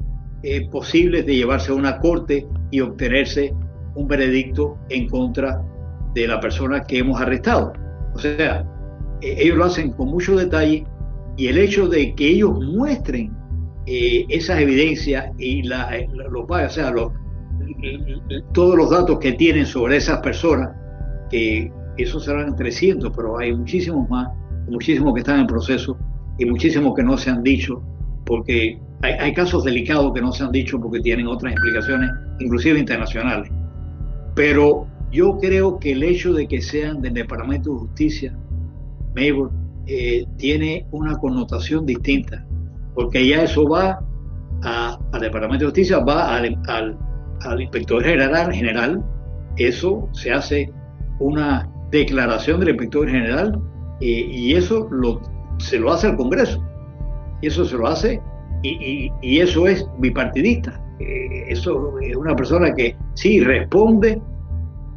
eh, posibles de llevarse a una corte y obtenerse un veredicto en contra de la persona que hemos arrestado. O sea, eh, ellos lo hacen con mucho detalle y el hecho de que ellos muestren eh, esas evidencias y la, o sea, todos los datos que tienen sobre esas personas, que esos serán 300, pero hay muchísimos más, muchísimos que están en proceso y muchísimos que no se han dicho, porque hay, casos delicados que no se han dicho porque tienen otras implicaciones, inclusive internacionales. Pero yo creo que el hecho de que sean del Departamento de Justicia, Maybor, eh, tiene una connotación distinta, porque ya eso va al Departamento de Justicia, va al, Inspector General, general, eso se hace una declaración del Inspector General eh, y eso lo, se lo hace al Congreso, y eso se lo hace, y, eso es bipartidista. Eh, eso es una persona que sí responde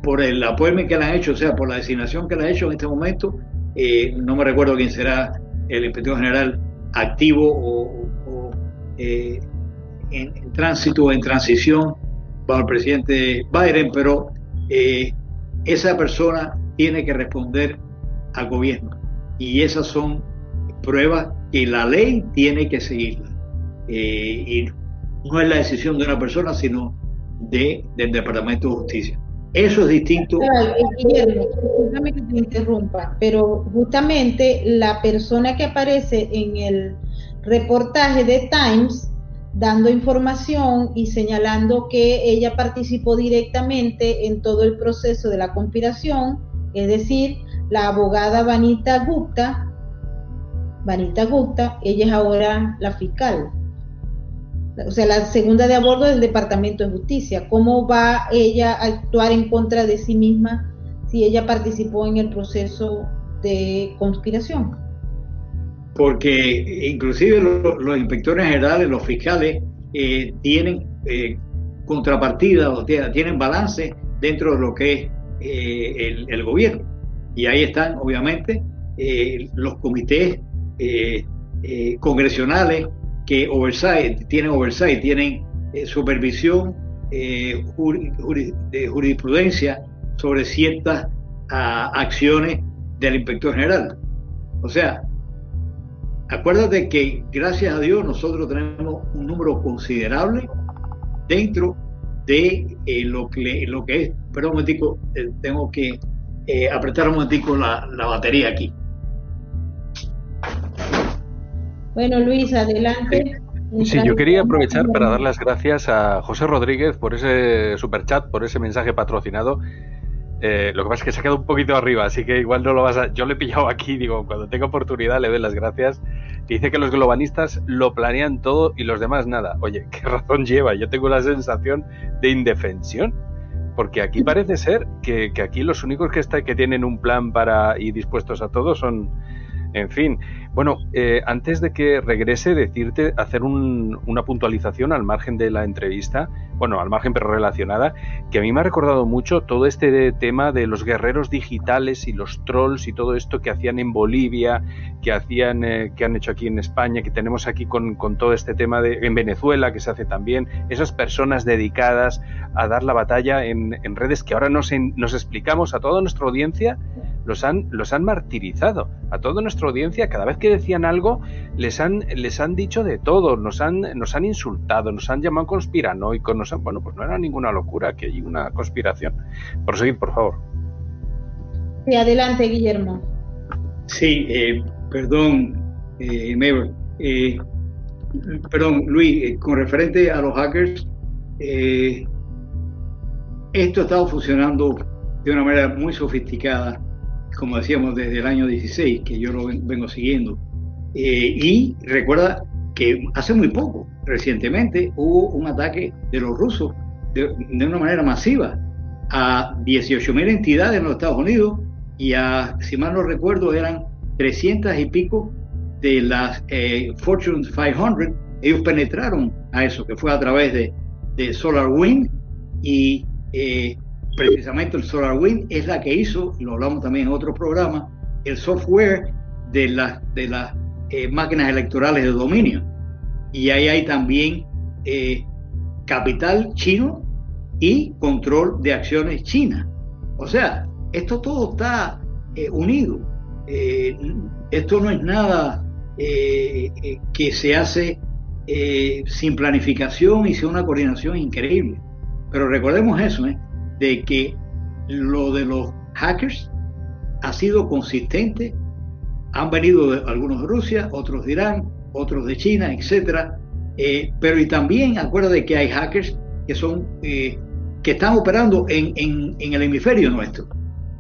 por el apoyo que le han hecho, o sea, por la designación que le ha hecho en este momento. Eh, no me recuerdo quién será el inspector general activo o, eh, en, tránsito o en transición bajo el presidente Biden, pero esa persona tiene que responder al gobierno. Y esas son pruebas que la ley tiene que seguirla. y no es la decisión de una persona, sino de, del Departamento de Justicia. Eso es distinto. Que pero justamente la persona que aparece en el reportaje de Times dando información y señalando que ella participó directamente en todo el proceso de la conspiración, es decir, la abogada Vanita Gupta, Vanita Gupta, ella es ahora la fiscal o sea, la segunda de a bordo del Departamento de Justicia. ¿Cómo va ella a actuar en contra de sí misma si ella participó en el proceso de conspiración? Porque inclusive los, inspectores generales, los fiscales, eh, tienen eh, contrapartida o tienen balance dentro de lo que es eh, el, gobierno. Y ahí están, obviamente, los comités congresionales que oversight, tienen oversight, tienen eh, supervisión eh, de jurisprudencia sobre ciertas ah, acciones del inspector general. O sea, acuérdate que gracias a Dios nosotros tenemos un número considerable dentro de eh, lo, que, lo que es, perdón un momentico, tengo que apretar un momentico la, la batería aquí. Bueno, Luis, adelante. Sí, yo quería aprovechar para dar las gracias a José Rodríguez por ese superchat, por ese mensaje patrocinado. Eh, lo que pasa es que se ha quedado un poquito arriba, así que igual no lo vas a. Yo le he pillado aquí, digo, cuando tenga oportunidad le doy las gracias. Dice que los globalistas lo planean todo y los demás nada. Oye, ¿qué razón lleva? Yo tengo la sensación de indefensión. Porque aquí parece ser que, que aquí los únicos que, está, que tienen un plan para y dispuestos a todo son, en fin, bueno, eh, antes de que regrese, decirte, hacer una puntualización al margen de la entrevista, bueno, al margen pero relacionada, que a mí me ha recordado mucho todo este tema de los guerreros digitales y los trolls y todo esto que hacían en Bolivia, que hacían, eh, que han hecho aquí en España, que tenemos aquí con, todo este tema de en Venezuela, que se hace también, esas personas dedicadas a dar la batalla en, redes que ahora nos, nos explicamos a toda nuestra audiencia los han, los han martirizado. A toda nuestra audiencia, cada vez que decían algo, les han, les han dicho de todo, nos han, nos han insultado, nos han llamado conspiranoicos, nos han, bueno, pues no era ninguna locura, que hay una conspiración. Proseguid, por favor. Sí, adelante, Guillermo. Sí, eh, perdón, eh, eh perdón, Luis, eh, con referente a los hackers, esto ha estado funcionando de una manera muy sofisticada como decíamos, desde el año 16, que yo lo vengo siguiendo. Eh, y recuerda que hace muy poco, recientemente, hubo un ataque de los rusos de, una manera masiva a 18.000 entidades en los Estados Unidos y a, si mal no recuerdo, eran 300 y pico de las eh, Fortune 500. Ellos penetraron a eso, que fue a través de, de SolarWind y eh, precisamente el SolarWind es la que hizo, y lo hablamos también en otro programa, el software de, de las eh, máquinas electorales de dominio. Y ahí hay también eh, capital chino y control de acciones chinas. O sea, esto todo está eh, unido. esto no es nada que se hace sin planificación y sin una coordinación increíble. Pero recordemos eso, ¿eh? De que lo de los hackers ha sido consistente. Han venido algunos de Rusia, otros de Irán, otros de China, etcétera. Eh, pero y también acuérdate que hay hackers que son eh, que están operando en, en, el hemisferio nuestro,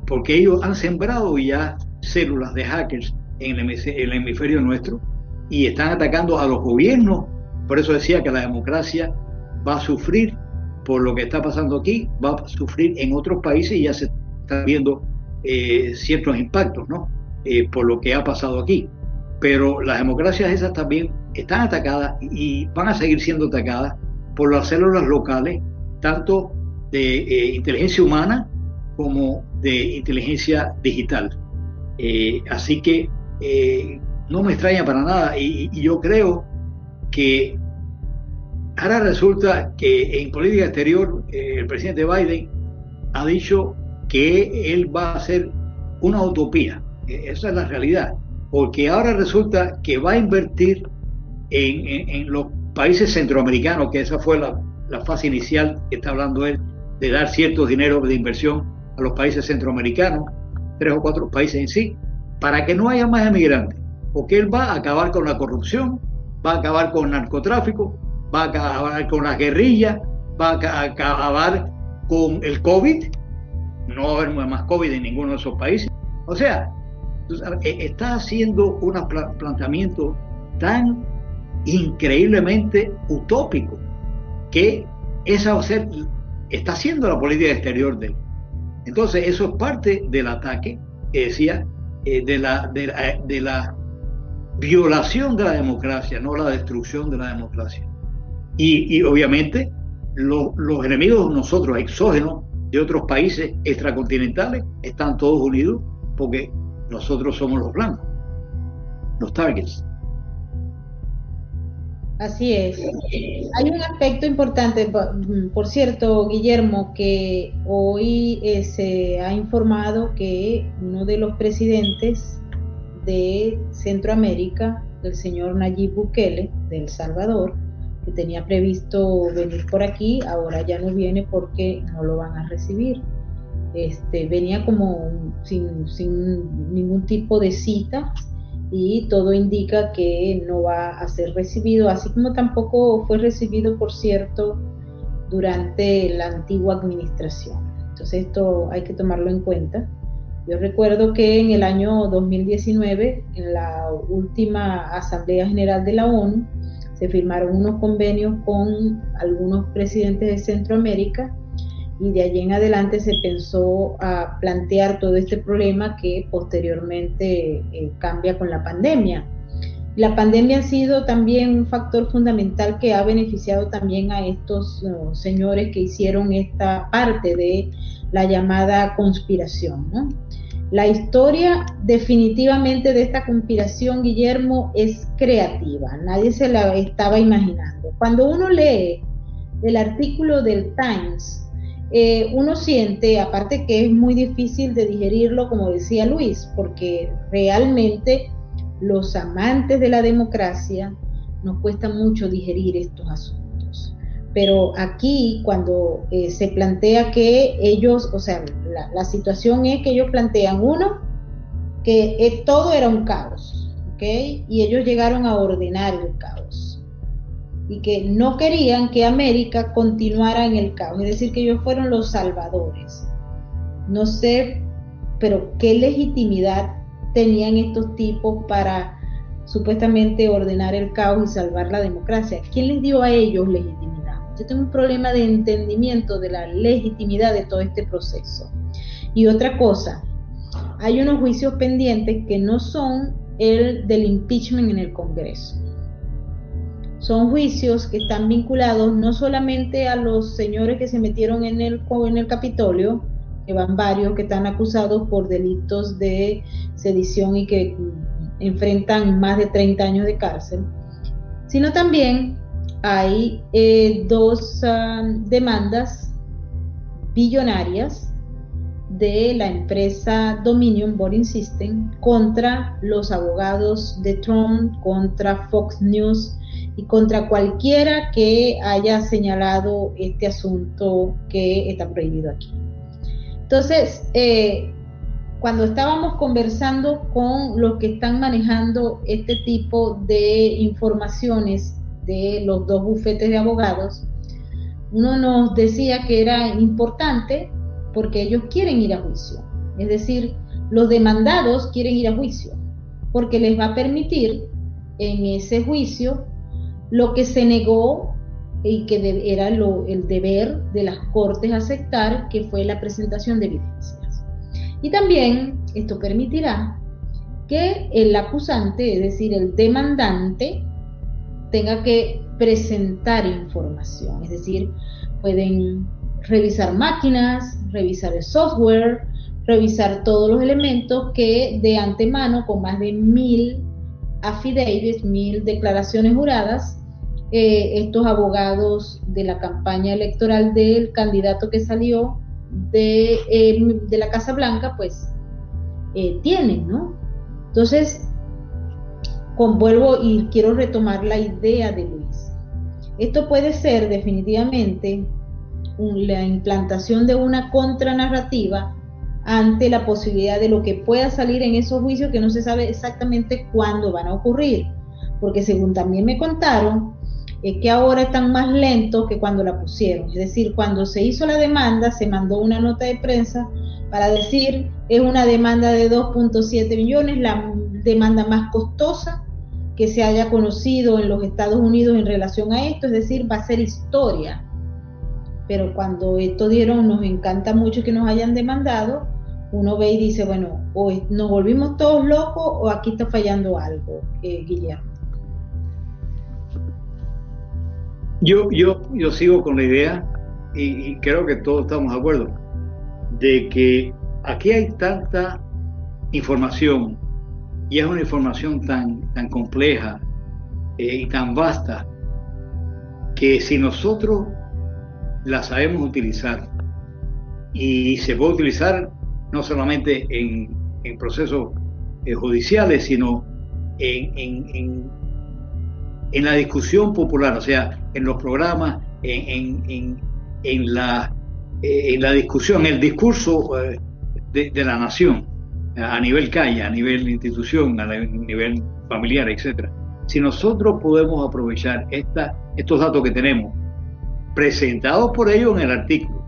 porque ellos han sembrado ya células de hackers en el hemisferio nuestro y están atacando a los gobiernos. Por eso decía que la democracia va a sufrir por lo que está pasando aquí, va a sufrir en otros países y ya se están viendo eh, ciertos impactos, ¿no? Eh, por lo que ha pasado aquí. Pero las democracias esas también están atacadas y van a seguir siendo atacadas por las células locales, tanto de eh, inteligencia humana como de inteligencia digital. así que no me extraña para nada y, yo creo que ahora resulta que en política exterior el presidente Biden ha dicho que él va a hacer una utopía. E, esa es la realidad. Porque ahora resulta que va a invertir en, los países centroamericanos, que esa fue la, fase inicial que está hablando él, de dar ciertos dineros de inversión a los países centroamericanos, tres o cuatro países en sí, para que no haya más emigrantes. Porque él va a acabar con la corrupción, va a acabar con el narcotráfico, va a acabar con las guerrillas, va a acabar con el COVID, no va a haber más COVID en ninguno de esos países. O sea, e, está haciendo un planteamiento tan increíblemente utópico que esa va a ser, está haciendo la política exterior de él. Entonces, eso es parte del ataque que decía, eh, de, la, de, la, violación de la democracia, no la destrucción de la democracia. Y, obviamente, los enemigos nosotros, exógenos, de otros países extracontinentales están todos unidos porque nosotros somos los blancos, los targets. Así es. Hay un aspecto importante, por cierto, Guillermo, que hoy eh, se ha informado que uno de los presidentes de Centroamérica, el señor Nayib Bukele, de El Salvador, que tenía previsto venir por aquí, ahora ya no viene porque no lo van a recibir. Este, venía como sin, sin ningún tipo de cita y todo indica que no va a ser recibido, así como tampoco fue recibido, por cierto, durante la antigua administración. Entonces esto hay que tomarlo en cuenta. Yo recuerdo que en el año 2019, en la última Asamblea General de la ONU, se firmaron unos convenios con algunos presidentes de Centroamérica y de allí en adelante se pensó a plantear todo este problema que posteriormente eh, cambia con la pandemia. La pandemia ha sido también un factor fundamental que ha beneficiado también a estos señores que hicieron esta parte de la llamada conspiración. ¿no? La historia definitivamente de esta conspiración, Guillermo, es creativa. Nadie se la estaba imaginando. Cuando uno lee el artículo del Times, eh, uno siente, aparte que es muy difícil de digerirlo, como decía Luis, porque realmente los amantes de la democracia nos cuesta mucho digerir estos asuntos pero aquí cuando eh, se plantea que ellos, o sea, la, situación es que ellos plantean, uno, que eh, todo era un caos, ¿ok? Y ellos llegaron a ordenar el caos. Y que no querían que América continuara en el caos, es decir, que ellos fueron los salvadores. No sé, pero qué legitimidad tenían estos tipos para supuestamente ordenar el caos y salvar la democracia. ¿Quién les dio a ellos legitimidad? Yo tengo un problema de entendimiento de la legitimidad de todo este proceso. Y otra cosa, hay unos juicios pendientes que no son el del impeachment en el Congreso. Son juicios que están vinculados no solamente a los señores que se metieron en el, en el Capitolio, que van varios que están acusados por delitos de sedición y que enfrentan más de 30 años de cárcel, sino también hay eh, dos ah, demandas billonarias de la empresa Dominion Boarding System contra los abogados de Trump, contra Fox News y contra cualquiera que haya señalado este asunto que está prohibido aquí. Entonces, eh, cuando estábamos conversando con los que están manejando este tipo de informaciones de los dos bufetes de abogados, uno nos decía que era importante porque ellos quieren ir a juicio. Es decir, los demandados quieren ir a juicio. porque les va a permitir en ese juicio lo que se negó y que era el deber de las cortes aceptar, que fue la presentación de evidencias. Y también esto permitirá que el acusante, es decir, el demandante, tenga que presentar información, es decir, pueden revisar máquinas, revisar el software, revisar todos los elementos que de antemano, con más de mil affidavits, mil declaraciones juradas, eh, estos abogados de la campaña electoral del candidato que salió de, eh, la Casa Blanca, pues eh, tienen, ¿no? Entonces, vuelvo y quiero retomar la idea de Luis. Esto puede ser definitivamente la implantación de una contranarrativa ante la posibilidad de lo que pueda salir en esos juicios que no se sabe exactamente cuándo van a ocurrir. Porque según también me contaron, es que ahora están más lentos que cuando la pusieron. Es decir, cuando se hizo la demanda, se mandó una nota de prensa para decir es una demanda de 2.7 millones, la demanda más costosa que se haya conocido en los Estados Unidos en relación a esto, es decir, va a ser historia. Pero cuando esto dieron, nos encanta mucho que nos hayan demandado, uno ve y dice, bueno, o nos volvimos todos locos o aquí está fallando algo, eh, Guillermo. Yo, yo, yo sigo con la idea, y, creo que todos estamos de acuerdo, de que aquí hay tanta información y es una información tan, tan compleja eh, y tan vasta que si nosotros la sabemos utilizar y se puede utilizar no solamente en, procesos eh, judiciales, sino en, en, la discusión popular, o sea, en los programas, en, la, eh, la discusión, el discurso eh, de, la nación, a nivel calle, a nivel institución, a nivel familiar, etc. Si nosotros podemos aprovechar estos datos que tenemos, presentados por ellos en el artículo,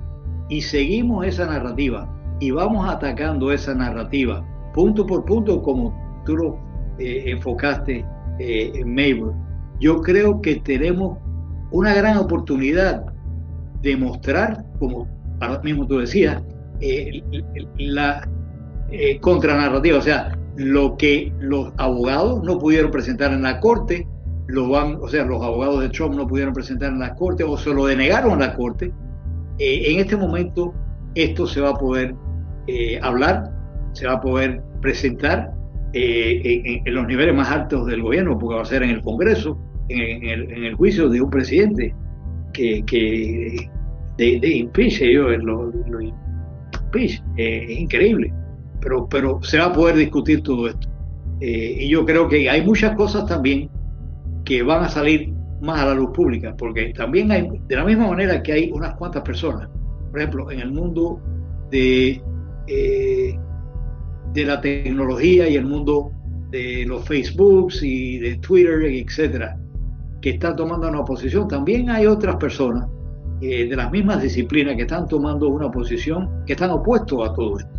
y seguimos esa narrativa, y vamos atacando esa narrativa punto por punto como tú lo eh, enfocaste eh, Mabel. Yo creo que tenemos una gran oportunidad de mostrar, como ahora mismo tú decías, eh, la contranarrativa, o sea, lo que los abogados no pudieron presentar en la corte, lo van, o sea, los abogados de Trump no pudieron presentar en la corte o se lo denegaron en la corte. en este momento esto se va a poder eh, hablar, se va a poder presentar eh, en, los niveles más altos del gobierno, porque va a ser en el Congreso, en, el, juicio de un presidente que, de, de yo lo, impeach, eh, es increíble, pero, pero se va a poder discutir todo esto. y yo creo que hay muchas cosas también que van a salir más a la luz pública, porque también hay, de la misma manera que hay unas cuantas personas, por ejemplo, en el mundo de eh, de la tecnología y el mundo de los Facebooks y de Twitter, etcétera, que están tomando una posición. También hay otras personas eh, de las mismas disciplinas que están tomando una posición que están opuestos a todo esto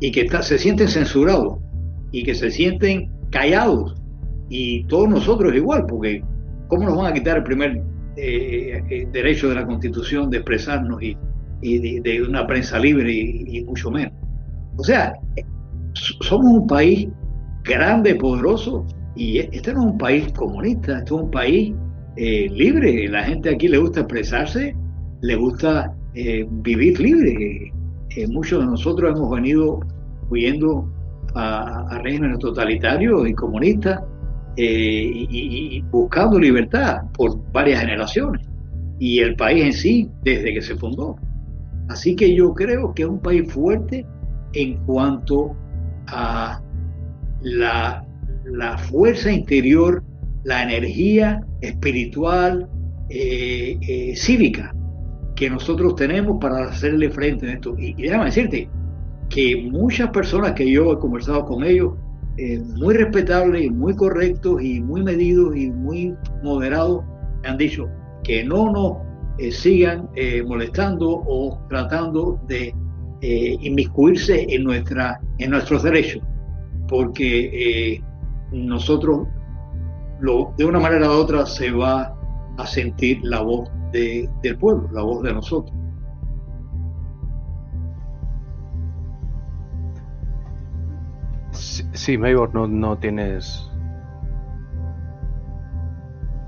y que se sienten censurados y que se sienten callados. Y todos nosotros igual, porque ¿cómo nos van a quitar el primer eh, derecho de la Constitución de expresarnos y, y de, una prensa libre y, mucho menos. O sea, somos un país grande, poderoso, y este no es un país comunista, este es un país eh, libre. La gente aquí le gusta expresarse, le gusta eh, vivir libre. Eh, muchos de nosotros hemos venido huyendo a, a regímenes totalitarios y comunistas y, buscando libertad por varias generaciones. Y el país en sí, desde que se fundó. Así que yo creo que es un país fuerte en cuanto a la, fuerza interior, la energía espiritual, eh, eh, cívica que nosotros tenemos para hacerle frente a esto. Y, déjame decirte que muchas personas que yo he conversado con ellos, eh, muy respetables, muy correctos y muy medidos y muy moderados, han dicho que no nos eh, sigan molestando o tratando de inmiscuirse en, nuestra, en nuestros derechos, porque nosotros lo, de una manera u otra se va a sentir la voz del pueblo, la voz de nosotros. Sí, Maybor, no, no tienes...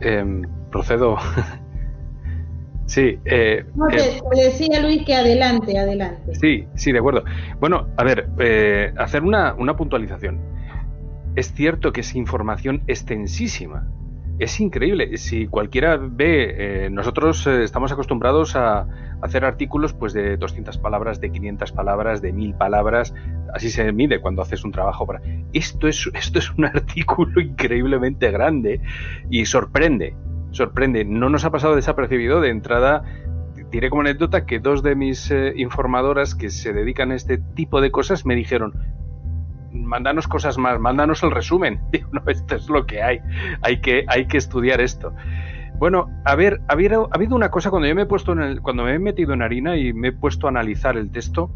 Em, procedo. sí. Eh, no, te, eh, decía Luis que adelante, adelante. Sí, sí, de acuerdo. Bueno, a ver, eh, hacer una, una puntualización. Es cierto que es información extensísima, es increíble. Si cualquiera ve, eh, nosotros eh, estamos acostumbrados a hacer artículos pues de 200 palabras, de 500 palabras, de 1000 palabras. Así se mide cuando haces un trabajo. Para... Esto, es, esto es un artículo increíblemente grande y sorprende. Sorprende. No nos ha pasado desapercibido de entrada. Diré como anécdota que dos de mis eh, informadoras que se dedican a este tipo de cosas me dijeron, mándanos cosas más, mándanos el resumen. esto es lo que hay. Hay que, hay que estudiar esto. Bueno, a ver, ha habido, ha habido una cosa cuando yo me he puesto en el, cuando me he metido en harina y me he puesto a analizar el texto,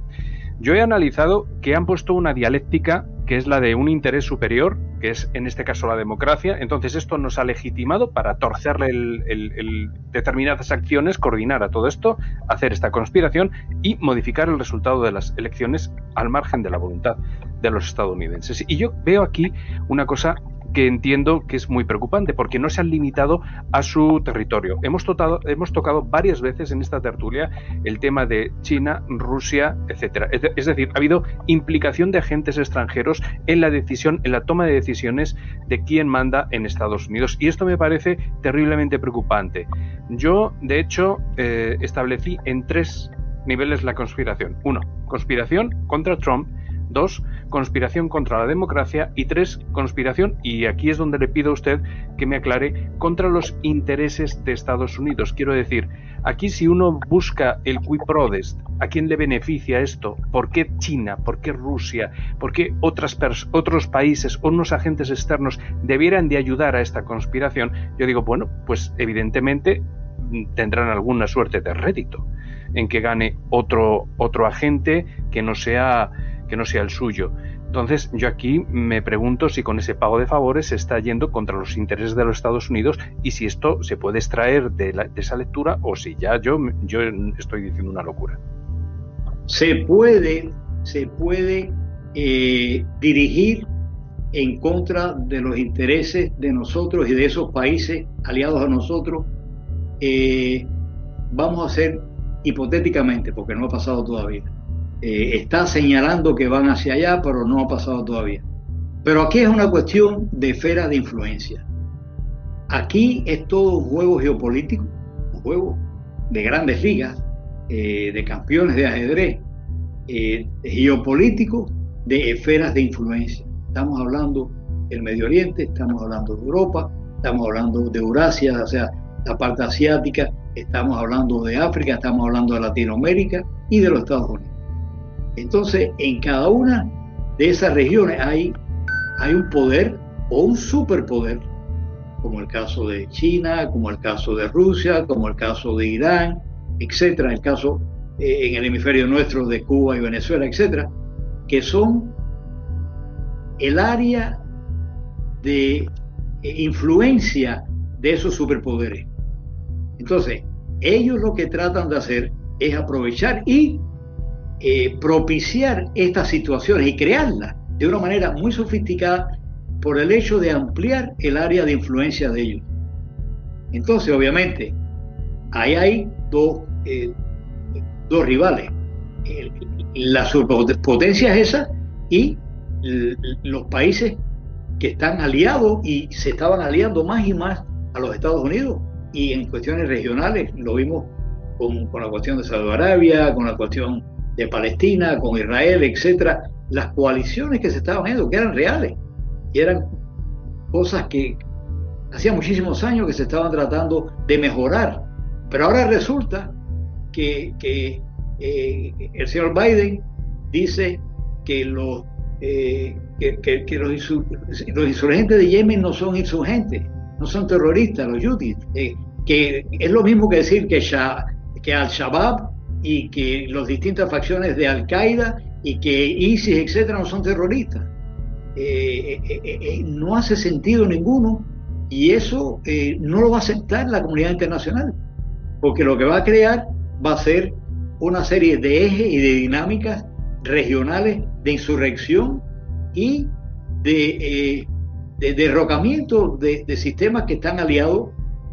yo he analizado que han puesto una dialéctica que es la de un interés superior, que es en este caso la democracia. Entonces esto nos ha legitimado para torcerle el, determinadas acciones, coordinar a todo esto, hacer esta conspiración y modificar el resultado de las elecciones al margen de la voluntad de los estadounidenses. Y yo veo aquí una cosa que entiendo que es muy preocupante porque no se han limitado a su territorio. Hemos, tocado, hemos tocado varias veces en esta tertulia el tema de China, Rusia, etcétera. Es decir, ha habido implicación de agentes extranjeros en la decisión, en la toma de decisiones de quién manda en Estados Unidos. Y esto me parece terriblemente preocupante. Yo, de hecho, eh, establecí en tres niveles la conspiración. Uno, conspiración contra Trump Dos, conspiración contra la democracia. Y tres, conspiración, y aquí es donde le pido a usted que me aclare, contra los intereses de Estados Unidos. Quiero decir, aquí si uno busca el qui prodest, ¿a quién le beneficia esto? ¿Por qué China? ¿Por qué Rusia? ¿Por qué otras otros países o unos agentes externos debieran de ayudar a esta conspiración? Yo digo, bueno, pues evidentemente mm, tendrán alguna suerte de rédito en que gane otro, otro agente que no sea que no sea el suyo. Entonces yo aquí me pregunto si con ese pago de favores se está yendo contra los intereses de los Estados Unidos y si esto se puede extraer de, esa lectura o si ya yo, yo estoy diciendo una locura. Se puede, se puede eh, dirigir en contra de los intereses de nosotros y de esos países aliados a nosotros. Eh, vamos a hacer hipotéticamente, porque no ha pasado todavía, eh, está señalando que van hacia allá, pero no ha pasado todavía. Pero aquí es una cuestión de esfera de influencia. Aquí es todo un juego geopolítico, un juego de grandes ligas, eh, de campeones de ajedrez, eh, geopolítico de esferas de influencia. Estamos hablando del Medio Oriente, estamos hablando de Europa, estamos hablando de Eurasia, o sea, la parte asiática, estamos hablando de África, estamos hablando de Latinoamérica y de los Estados Unidos. Entonces, en cada una de esas regiones hay, un poder o un superpoder, como el caso de China, como el caso de Rusia, como el caso de Irán, etcétera, el caso eh, en el hemisferio nuestro de Cuba y Venezuela, etcétera, que son el área de eh, influencia de esos superpoderes. Entonces, ellos lo que tratan de hacer es aprovechar y eh, propiciar estas situaciones y crearlas de una manera muy sofisticada por el hecho de ampliar el área de influencia de ellos. Entonces, obviamente, ahí hay dos, eh, dos rivales. la superpotencia es esa y los países que están aliados y se estaban aliando más y más a los Estados Unidos y en cuestiones regionales, lo vimos con, con la cuestión de Saudi Arabia, con la cuestión de Palestina, con Israel, etcétera, las coaliciones que se estaban haciendo, que eran reales, y eran cosas que hacía muchísimos años que se estaban tratando de mejorar. Pero ahora resulta que, eh, el señor Biden dice que los, eh, que, los, insurgentes de Yemen no son insurgentes, no son terroristas, los yutis, eh, que es lo mismo que decir que, que Al-Shabaab y que las distintas facciones de Al-Qaeda y que ISIS, etcétera, no son terroristas. no hace sentido ninguno y eso no lo va a aceptar la comunidad internacional, porque lo que va a crear va a ser una serie de ejes y de dinámicas regionales de insurrección y de, de derrocamiento de, sistemas que están aliados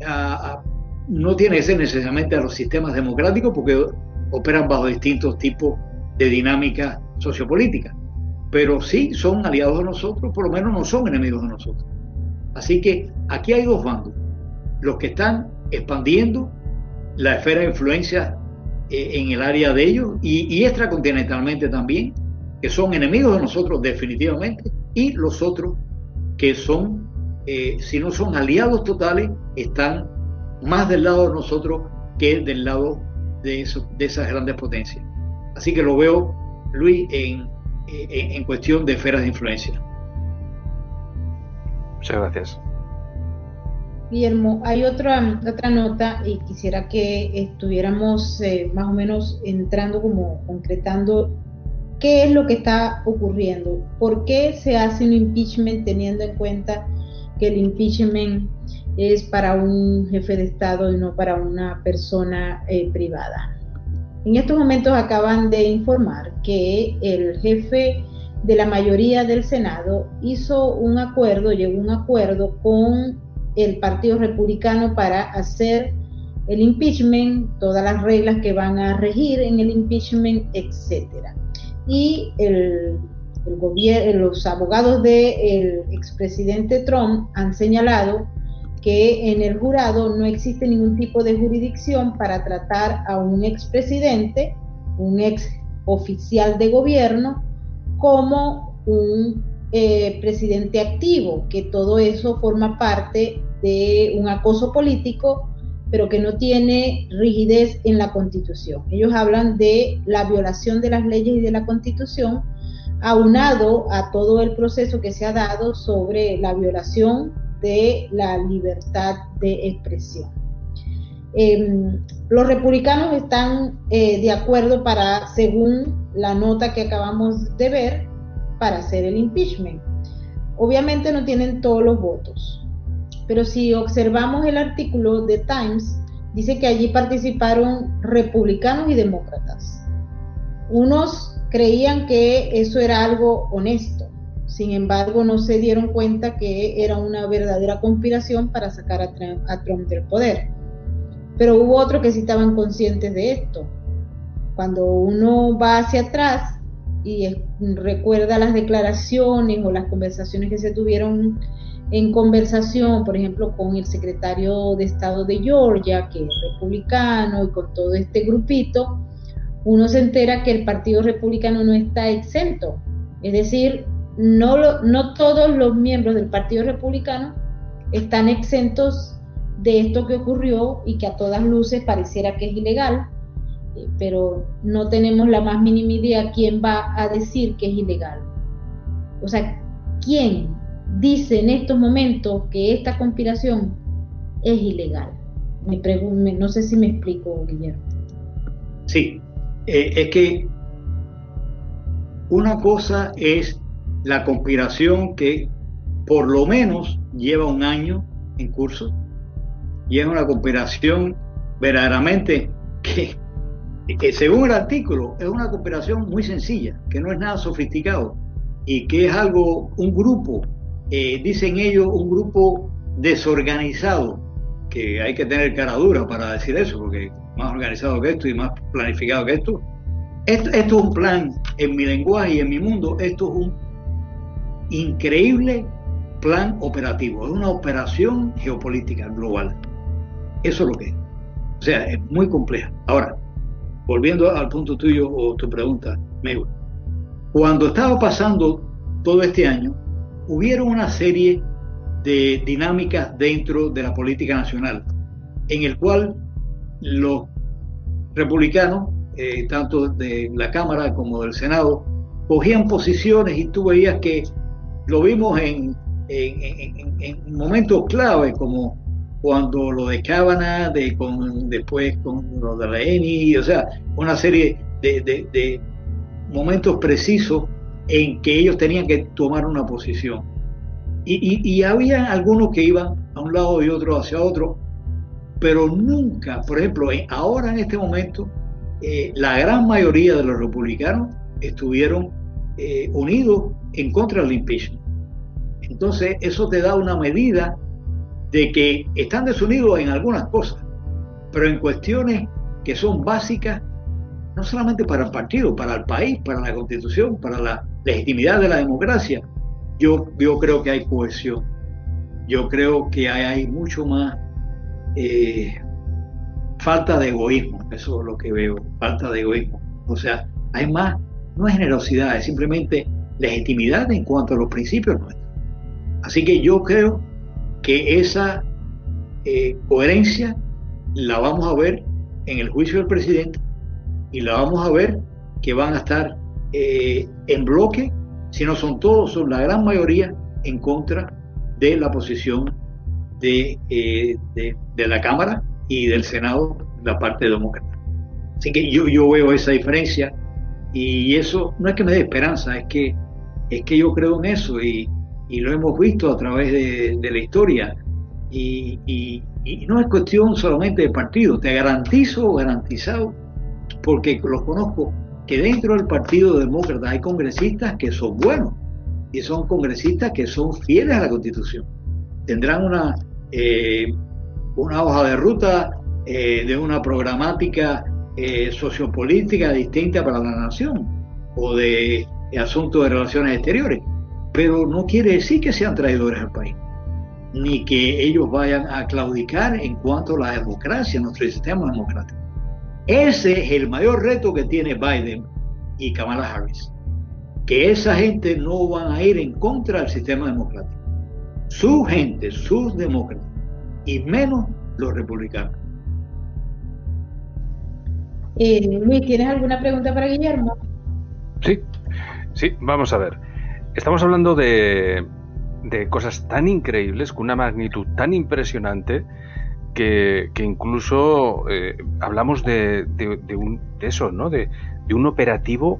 a, no tiene que ser necesariamente a los sistemas democráticos porque operan bajo distintos tipos de dinámica sociopolítica, pero sí son aliados de nosotros, por lo menos no son enemigos de nosotros. Así que aquí hay dos bandos, los que están expandiendo la esfera de influencia eh, en el área de ellos y, y extracontinentalmente también, que son enemigos de nosotros definitivamente, y los otros que son, eh, si no son aliados totales, están más del lado de nosotros que del lado de, de esas grandes potencias. Así que lo veo, Luis, en, en, cuestión de esferas de influencia. Muchas gracias. Guillermo, hay otra, otra nota y quisiera que estuviéramos eh, más o menos entrando como concretando qué es lo que está ocurriendo, por qué se hace un impeachment teniendo en cuenta que el impeachment es para un jefe de Estado y no para una persona eh, privada. En estos momentos acaban de informar que el jefe de la mayoría del Senado hizo un acuerdo, llegó a un acuerdo con el Partido Republicano para hacer el impeachment, todas las reglas que van a regir en el impeachment, etcétera. Y los abogados del expresidente Trump han señalado que en el jurado no existe ningún tipo de jurisdicción para tratar a un expresidente, un ex oficial de gobierno, como un eh, presidente activo, que todo eso forma parte de un acoso político, pero que no tiene rigidez en la constitución. Ellos hablan de la violación de las leyes y de la constitución, aunado a todo el proceso que se ha dado sobre la violación de la libertad de expresión. Em, los republicanos están eh, de acuerdo para, según la nota que acabamos de ver, para hacer el impeachment. Obviamente no tienen todos los votos, pero si observamos el artículo de Times, dice que allí participaron republicanos y demócratas. Unos creían que eso era algo honesto, sin embargo, no se dieron cuenta que era una verdadera conspiración para sacar a Trump, del poder. Pero hubo otros que sí estaban conscientes de esto. Cuando uno va hacia atrás y recuerda las declaraciones o las conversaciones que se tuvieron en conversación, por ejemplo, con el secretario de Estado de Georgia, que es republicano, y con todo este grupito, uno se entera que el Partido Republicano no está exento. Es decir, no, no todos los miembros del Partido Republicano están exentos de esto que ocurrió y que a todas luces pareciera que es ilegal, eh, pero no tenemos la más mínima idea quién va a decir que es ilegal. O sea, ¿quién dice en estos momentos que esta conspiración es ilegal? Me pregunto, no sé si me explico, Guillermo. Sí, eh, es que una cosa es la conspiración que por lo menos lleva un año en curso y es una conspiración verdaderamente que, según el artículo es una conspiración muy sencilla, que no es nada sofisticado y que es algo, un grupo, eh, dicen ellos, un grupo desorganizado, que hay que tener cara dura para decir eso, porque más organizado que esto y más planificado que esto. Esto, esto es un plan, en mi lenguaje y en mi mundo, esto es un increíble plan operativo, es una operación geopolítica global. Eso es lo que es. O sea, es muy compleja. Ahora, volviendo al punto tuyo o tu pregunta, Mego, cuando estaba pasando todo este año, hubieron una serie de dinámicas dentro de la política nacional, en el cual los republicanos, eh, tanto de la Cámara como del Senado, cogían posiciones y tú veías que lo vimos en, en, momentos clave como cuando lo de Cábana, de, con, después con lo de ENI, o sea, una serie de, momentos precisos en que ellos tenían que tomar una posición. Y, había algunos que iban a un lado y otro hacia otro, pero nunca, por ejemplo, ahora en este momento, eh, la gran mayoría de los republicanos estuvieron eh, unidos en contra del impeachment. Entonces, eso te da una medida de que están desunidos en algunas cosas, pero en cuestiones que son básicas, no solamente para el partido, para el país, para la constitución, para la legitimidad de la democracia, yo, yo creo que hay cohesión. Yo creo que hay, mucho más eh, falta de egoísmo, eso es lo que veo, falta de egoísmo. O sea, hay más, no es generosidad, es simplemente legitimidad en cuanto a los principios nuestros. Así que yo creo que esa eh, coherencia la vamos a ver en el juicio del presidente y la vamos a ver que van a estar eh, en bloque, si no son todos, son la gran mayoría en contra de la posición de, eh, de, la Cámara y del Senado, la parte demócrata. Así que yo, yo veo esa diferencia y eso no es que me dé esperanza, es que, es que yo creo en eso y, y lo hemos visto a través de, la historia. Y, no es cuestión solamente de partido, te garantizo, garantizado, porque los conozco, que dentro del Partido Demócrata hay congresistas que son buenos y son congresistas que son fieles a la Constitución. Tendrán una, eh, una hoja de ruta eh, de una programática eh, sociopolítica distinta para la nación o de asuntos de relaciones exteriores pero no quiere decir que sean traidores al país, ni que ellos vayan a claudicar en cuanto a la democracia, nuestro sistema democrático. Ese es el mayor reto que tiene Biden y Kamala Harris, que esa gente no van a ir en contra del sistema democrático. Su gente, sus demócratas, y menos los republicanos. Eh, Luis, ¿tienes alguna pregunta para Guillermo? Sí, sí, vamos a ver. Estamos hablando de, cosas tan increíbles, con una magnitud tan impresionante, que, incluso eh, hablamos de, un, eso, ¿no? De, un operativo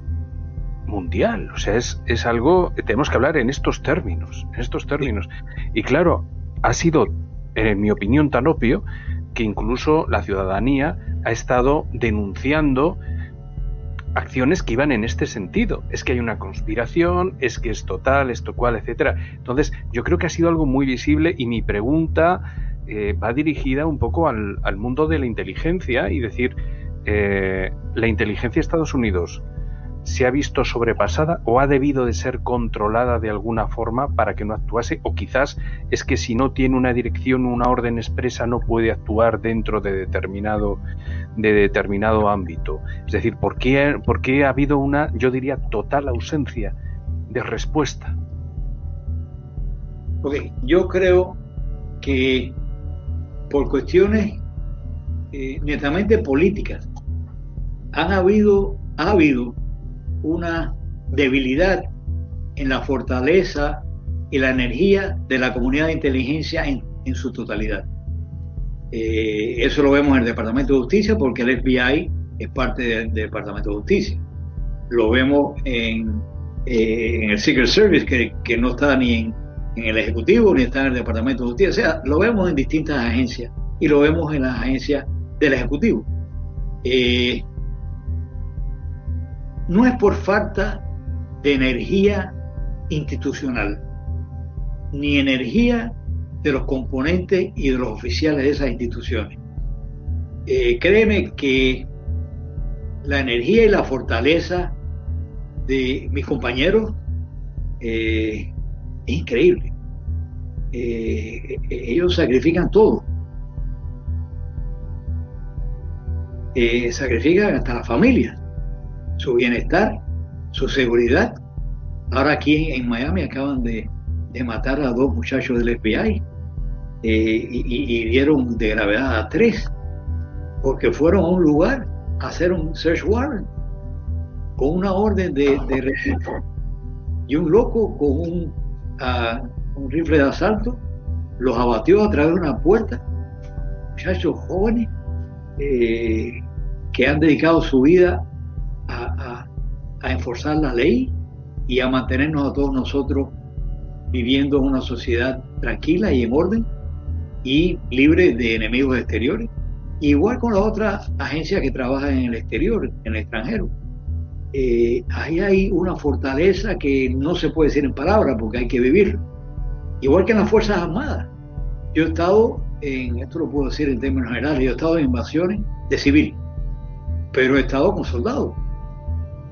mundial. O sea, es, es algo, tenemos que hablar en estos términos, en estos términos. Y claro, ha sido, en mi opinión, tan obvio que incluso la ciudadanía ha estado denunciando acciones que iban en este sentido. Es que hay una conspiración, es que es total, esto cual, etcétera. Entonces, yo creo que ha sido algo muy visible y mi pregunta eh, va dirigida un poco al, mundo de la inteligencia y decir, eh, la inteligencia de Estados Unidos se ha visto sobrepasada o ha debido de ser controlada de alguna forma para que no actuase o quizás es que si no tiene una dirección una orden expresa no puede actuar dentro de determinado de determinado ámbito. Es decir ¿por qué, por qué ha habido una yo diría total ausencia de respuesta Ok, yo creo que por cuestiones eh, netamente políticas han habido ha habido una debilidad en la fortaleza y la energía de la comunidad de inteligencia en, su totalidad. Eh, eso lo vemos en el Departamento de Justicia porque el FBI es parte del, Departamento de Justicia. Lo vemos en, eh, el Secret Service que, no está ni en, en, el Ejecutivo ni está en el Departamento de Justicia. O sea, lo vemos en distintas agencias y lo vemos en las agencias del Ejecutivo. Eh, no es por falta de energía institucional, ni energía de los componentes y de los oficiales de esas instituciones. Eh, créeme que la energía y la fortaleza de mis compañeros eh, es increíble. Eh, ellos sacrifican todo. sacrifican hasta la familia su bienestar, su seguridad. Ahora aquí en Miami acaban de, matar a dos muchachos del FBI eh, y, dieron de gravedad a tres, porque fueron a un lugar a hacer un search warrant con una orden de, de Y un loco con un, ah, un rifle de asalto los abatió a través de una puerta. Muchachos jóvenes eh, que han dedicado su vida a, enforzar la ley y a mantenernos a todos nosotros viviendo en una sociedad tranquila y en orden y libre de enemigos exteriores. Igual con las otras agencias que trabajan en el exterior, en el extranjero. Eh, ahí hay una fortaleza que no se puede decir en palabras porque hay que vivir. Igual que en las Fuerzas Armadas. Yo he estado en, esto lo puedo decir en términos generales, yo he estado en invasiones de civil, pero he estado con soldados.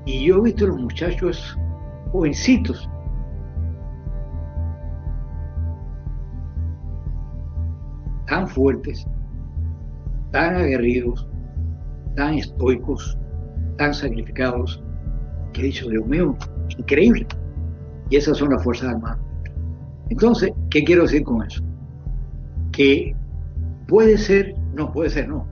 Y yo he visto a los muchachos jovencitos tan fuertes, tan aguerridos, tan estoicos, tan sacrificados, que he dicho, Dios mío, increíble. Y esas son las Fuerzas Armadas. Entonces, ¿qué quiero decir con eso? Que puede ser, no, puede ser, no.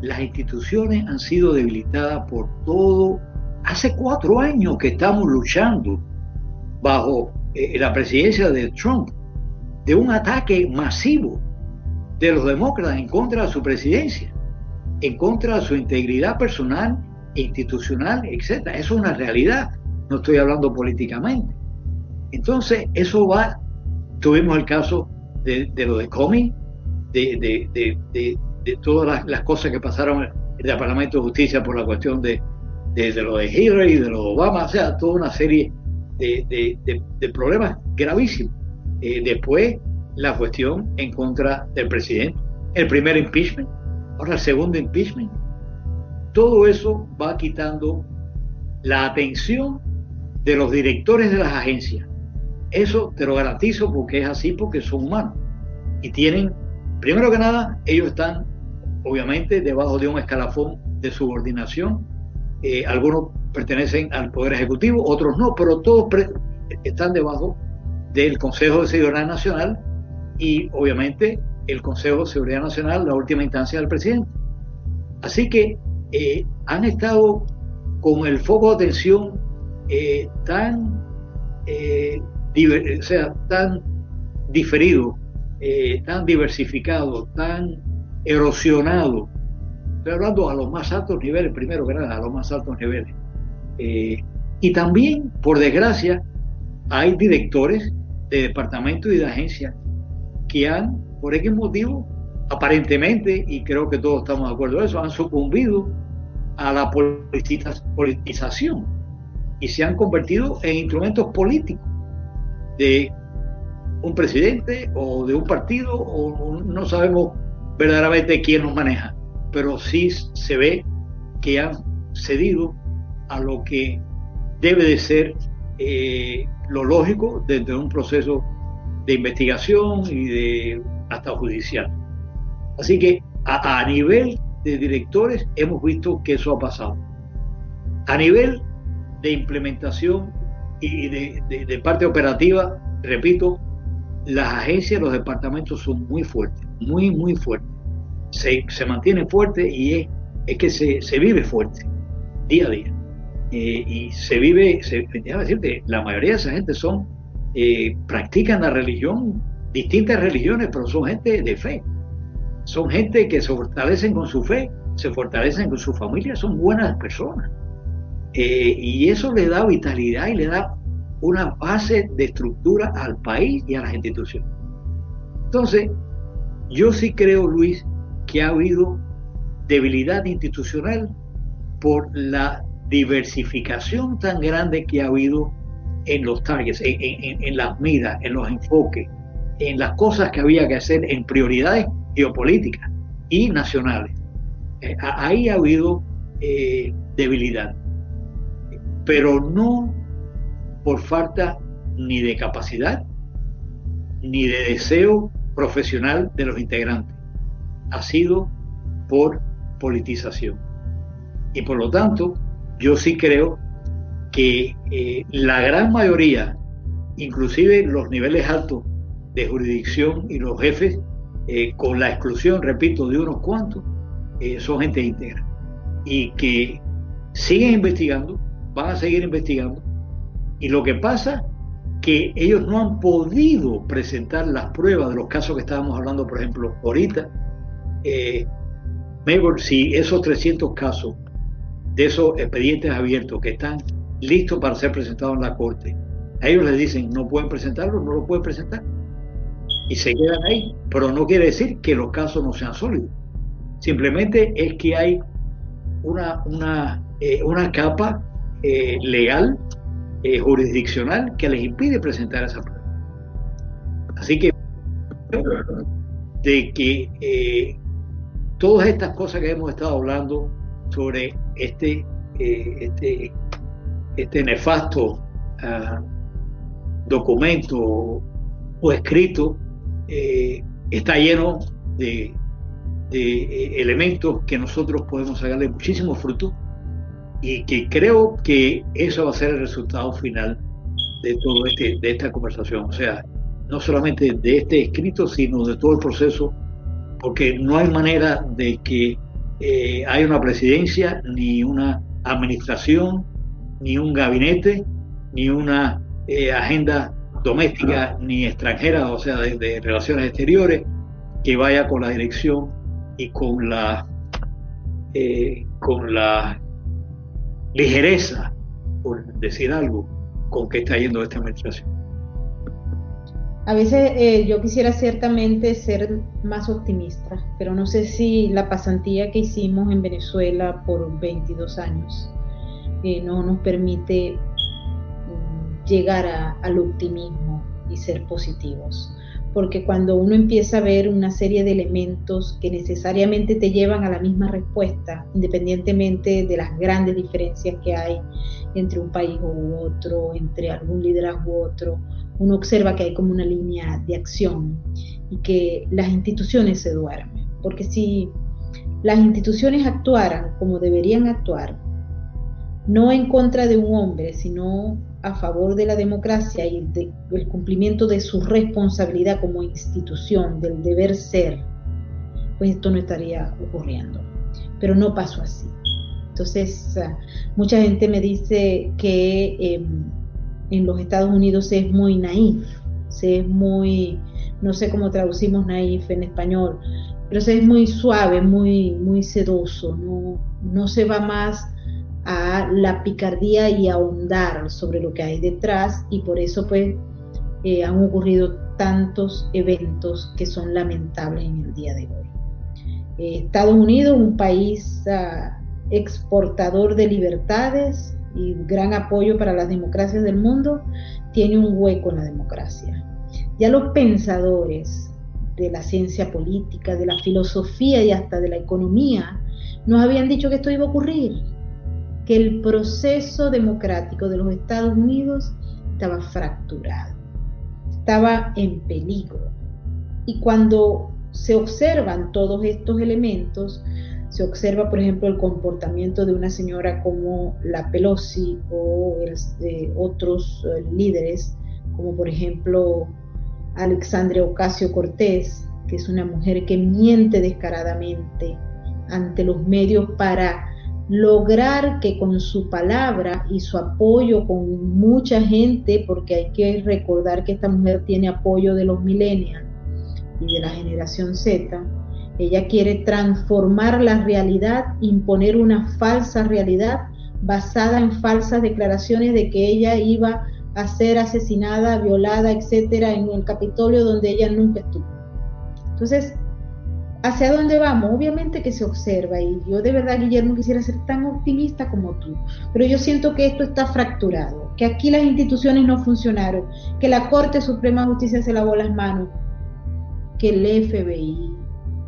Las instituciones han sido debilitadas por todo. Hace cuatro años que estamos luchando bajo eh, la presidencia de Trump de un ataque masivo de los demócratas en contra de su presidencia, en contra de su integridad personal, institucional, etc. Eso es una realidad, no estoy hablando políticamente. Entonces, eso va, tuvimos el caso de, lo de Comey, de, de, todas las, cosas que pasaron en el Departamento de Justicia por la cuestión de, lo de Hillary, de lo de Obama, o sea, toda una serie de, problemas gravísimos. Eh, después, la cuestión en contra del presidente. El primer impeachment, ahora el segundo impeachment. Todo eso va quitando la atención de los directores de las agencias. Eso te lo garantizo porque es así, porque son humanos. Y tienen, primero que nada, ellos están obviamente debajo de un escalafón de subordinación. Eh, algunos pertenecen al Poder Ejecutivo, otros no, pero todos están debajo del Consejo de Seguridad Nacional y obviamente el Consejo de Seguridad Nacional, la última instancia del presidente. Así que eh, han estado con el foco de atención eh, tan, eh, o sea, tan diferido, tan diversificado, tan erosionado. Estoy hablando a los más altos niveles, primero que a los más altos niveles. y también, por desgracia, hay directores de departamentos y de agencias que han, por X motivo, aparentemente, y creo que todos estamos de acuerdo en eso, han sucumbido a la politización y se han convertido en instrumentos políticos de un presidente o de un partido, o no sabemos verdaderamente quién nos maneja, pero sí se ve que han cedido a lo que debe de ser eh, lo lógico dentro de un proceso de investigación y de hasta judicial. Así que a, nivel de directores hemos visto que eso ha pasado. A nivel de implementación y de, parte operativa, repito, las agencias, los departamentos son muy fuertes, muy, muy fuertes. Se, se mantienen fuertes y es, es que se, se, vive fuerte, día a día. Y se vive, se, decirte, la mayoría de esa gente son eh, practican la religión, distintas religiones, pero son gente de fe. Son gente que se fortalecen con su fe, se fortalecen con su familia, son buenas personas. Eh, y eso le da vitalidad y le da una base de estructura al país y a las instituciones. Entonces, yo sí creo, Luis, que ha habido debilidad institucional por la diversificación tan grande que ha habido en los targets, en, las miras, en los enfoques, en las cosas que había que hacer en prioridades geopolíticas y nacionales. Eh, ahí ha habido eh, debilidad, pero no por falta ni de capacidad ni de deseo profesional de los integrantes. Ha sido por politización. Y por lo tanto, yo sí creo que eh, la gran mayoría, inclusive los niveles altos de jurisdicción y los jefes, eh, con la exclusión, repito, de unos cuantos, eh, son gente íntegra. Y que siguen investigando, van a seguir investigando. Y lo que pasa que ellos no han podido presentar las pruebas de los casos que estábamos hablando, por ejemplo, ahorita. Eh, si esos 300 casos de esos expedientes abiertos que están listo para ser presentado en la corte. A ellos les dicen, no pueden presentarlo, no lo pueden presentar. Y se quedan ahí. Pero no quiere decir que los casos no sean sólidos. Simplemente es que hay una, una, eh, una capa eh, legal, eh, jurisdiccional, que les impide presentar esa prueba. Así que, de que todas estas cosas que hemos estado hablando sobre este, este, este nefasto ah, documento o escrito, está lleno de de eh, elementos que nosotros podemos sacarle muchísimo fruto y que creo que eso va a ser el resultado final de todo este de esta conversación. O sea no solamente de este escrito sino de todo el proceso porque no hay manera de que eh, haya una presidencia ni una administración ni un gabinete ni una eh, agenda doméstica ni extranjera o sea de relaciones exteriores que vaya con la dirección y con la, eh, con la ligereza, por decir algo, con que está yendo esta administración. A veces eh, yo quisiera ciertamente ser más optimista, pero no sé si la pasantía que hicimos en Venezuela por 22 años eh, no nos permite mm, llegar al optimismo y ser positivos. Porque cuando uno empieza a ver una serie de elementos que necesariamente te llevan a la misma respuesta, independientemente de las grandes diferencias que hay entre un país u otro, entre algún liderazgo u otro, uno observa que hay como una línea de acción y que las instituciones se duermen, porque si las instituciones actuaran como deberían actuar, no en contra de un hombre, sino a favor de la democracia y del cumplimiento de su responsabilidad como institución, del deber ser, pues esto no estaría ocurriendo. Pero no pasó así. Entonces, ah, mucha gente me dice que em, en los Estados Unidos se es muy naif, se es muy, no sé cómo traducimos naif en español, pero se es muy suave, muy, muy sedoso, no, no se va más a la picardía y ahondar sobre lo que hay detrás y por eso pues eh, han ocurrido tantos eventos que son lamentables en el día de hoy. Eh, Estados Unidos, un país ah, exportador de libertades y gran apoyo para las democracias del mundo, tiene un hueco en la democracia. Ya los pensadores de la ciencia política, de la filosofía y hasta de la economía nos habían dicho que esto iba a ocurrir que el proceso democrático de los Estados Unidos estaba fracturado, estaba en peligro. Y cuando se observan todos estos elementos, se observa, por ejemplo, el comportamiento de una señora como la Pelosi o de otros eh, líderes, como por ejemplo Alexandria Ocasio Cortés, que es una mujer que miente descaradamente ante los medios para lograr que con su palabra y su apoyo con mucha gente, porque hay que recordar que esta mujer tiene apoyo de los millennials y de la generación Z, ella quiere transformar la realidad, imponer una falsa realidad basada en falsas declaraciones de que ella iba a ser asesinada, violada, etcétera, en el Capitolio donde ella nunca estuvo. Entonces, ¿Hacia dónde vamos? Obviamente que se observa y yo de verdad, Guillermo, quisiera ser tan optimista como tú, pero yo siento que esto está fracturado, que aquí las instituciones no funcionaron, que la Corte Suprema de Justicia se lavó las manos, que el FBI,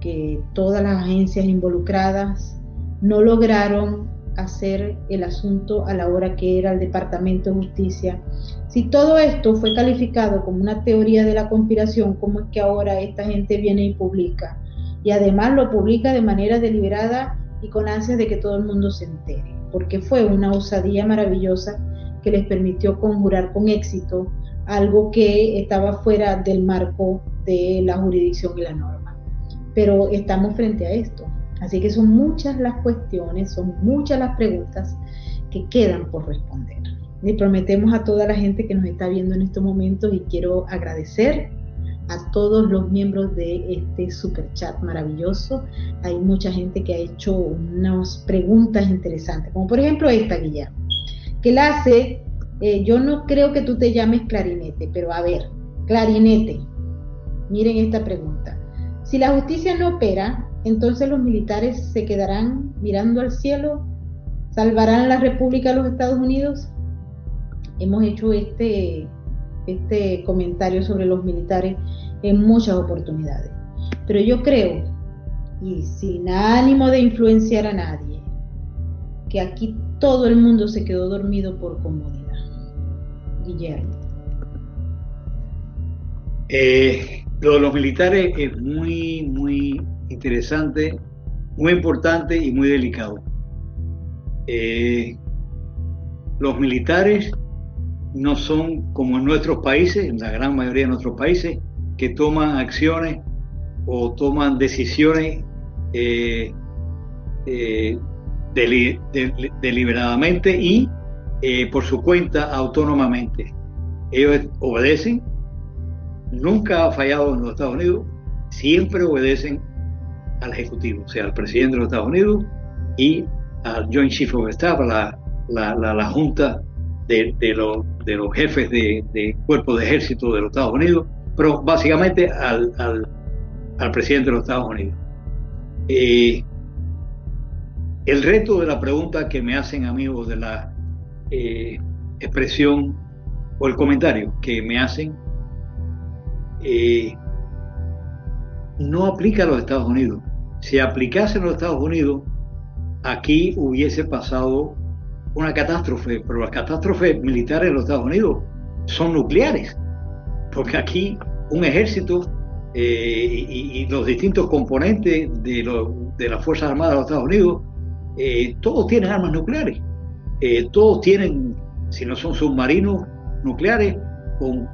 que todas las agencias involucradas no lograron hacer el asunto a la hora que era el Departamento de Justicia. Si todo esto fue calificado como una teoría de la conspiración, ¿cómo es que ahora esta gente viene y publica? y además lo publica de manera deliberada y con ansias de que todo el mundo se entere, porque fue una osadía maravillosa que les permitió conjurar con éxito algo que estaba fuera del marco de la jurisdicción y la norma. Pero estamos frente a esto. Así que son muchas las cuestiones, son muchas las preguntas que quedan por responder. Le prometemos a toda la gente que nos está viendo en estos momentos y quiero agradecer a todos los miembros de este super chat maravilloso. Hay mucha gente que ha hecho unas preguntas interesantes, como por ejemplo esta, Guillermo. que él hace, eh, yo no creo que tú te llames clarinete, pero a ver, clarinete, miren esta pregunta. Si la justicia no opera, entonces los militares se quedarán mirando al cielo, salvarán la República de los Estados Unidos. Hemos hecho este, este comentario sobre los militares en muchas oportunidades. Pero yo creo, y sin ánimo de influenciar a nadie, que aquí todo el mundo se quedó dormido por comodidad. Guillermo. Eh, lo de los militares es muy, muy interesante, muy importante y muy delicado. Eh, los militares no son como en nuestros países, en la gran mayoría de nuestros países, que toman acciones o toman decisiones eh, eh, deliberadamente y por su cuenta autónomamente. Ellos obedecen, nunca ha fallado en los Estados Unidos, siempre obedecen al Ejecutivo, o sea, al presidente de los Estados Unidos y al Joint Chief of Staff, la, la, la, junta de, de, de, los jefes de, de cuerpos de ejército de los Estados Unidos, pero básicamente al, al, presidente de los Estados Unidos. Eh, el reto de la pregunta que me hacen amigos de la eh, expresión o el comentario que me hacen eh, no aplica a los Estados Unidos. Si aplicase en los Estados Unidos, aquí hubiese pasado una catástrofe, pero las catástrofes militares en los Estados Unidos son nucleares, porque aquí un ejército eh, y, los distintos componentes de, las Fuerzas Armadas de los Estados Unidos, eh, todos tienen armas nucleares, todos tienen, si no son submarinos nucleares, con,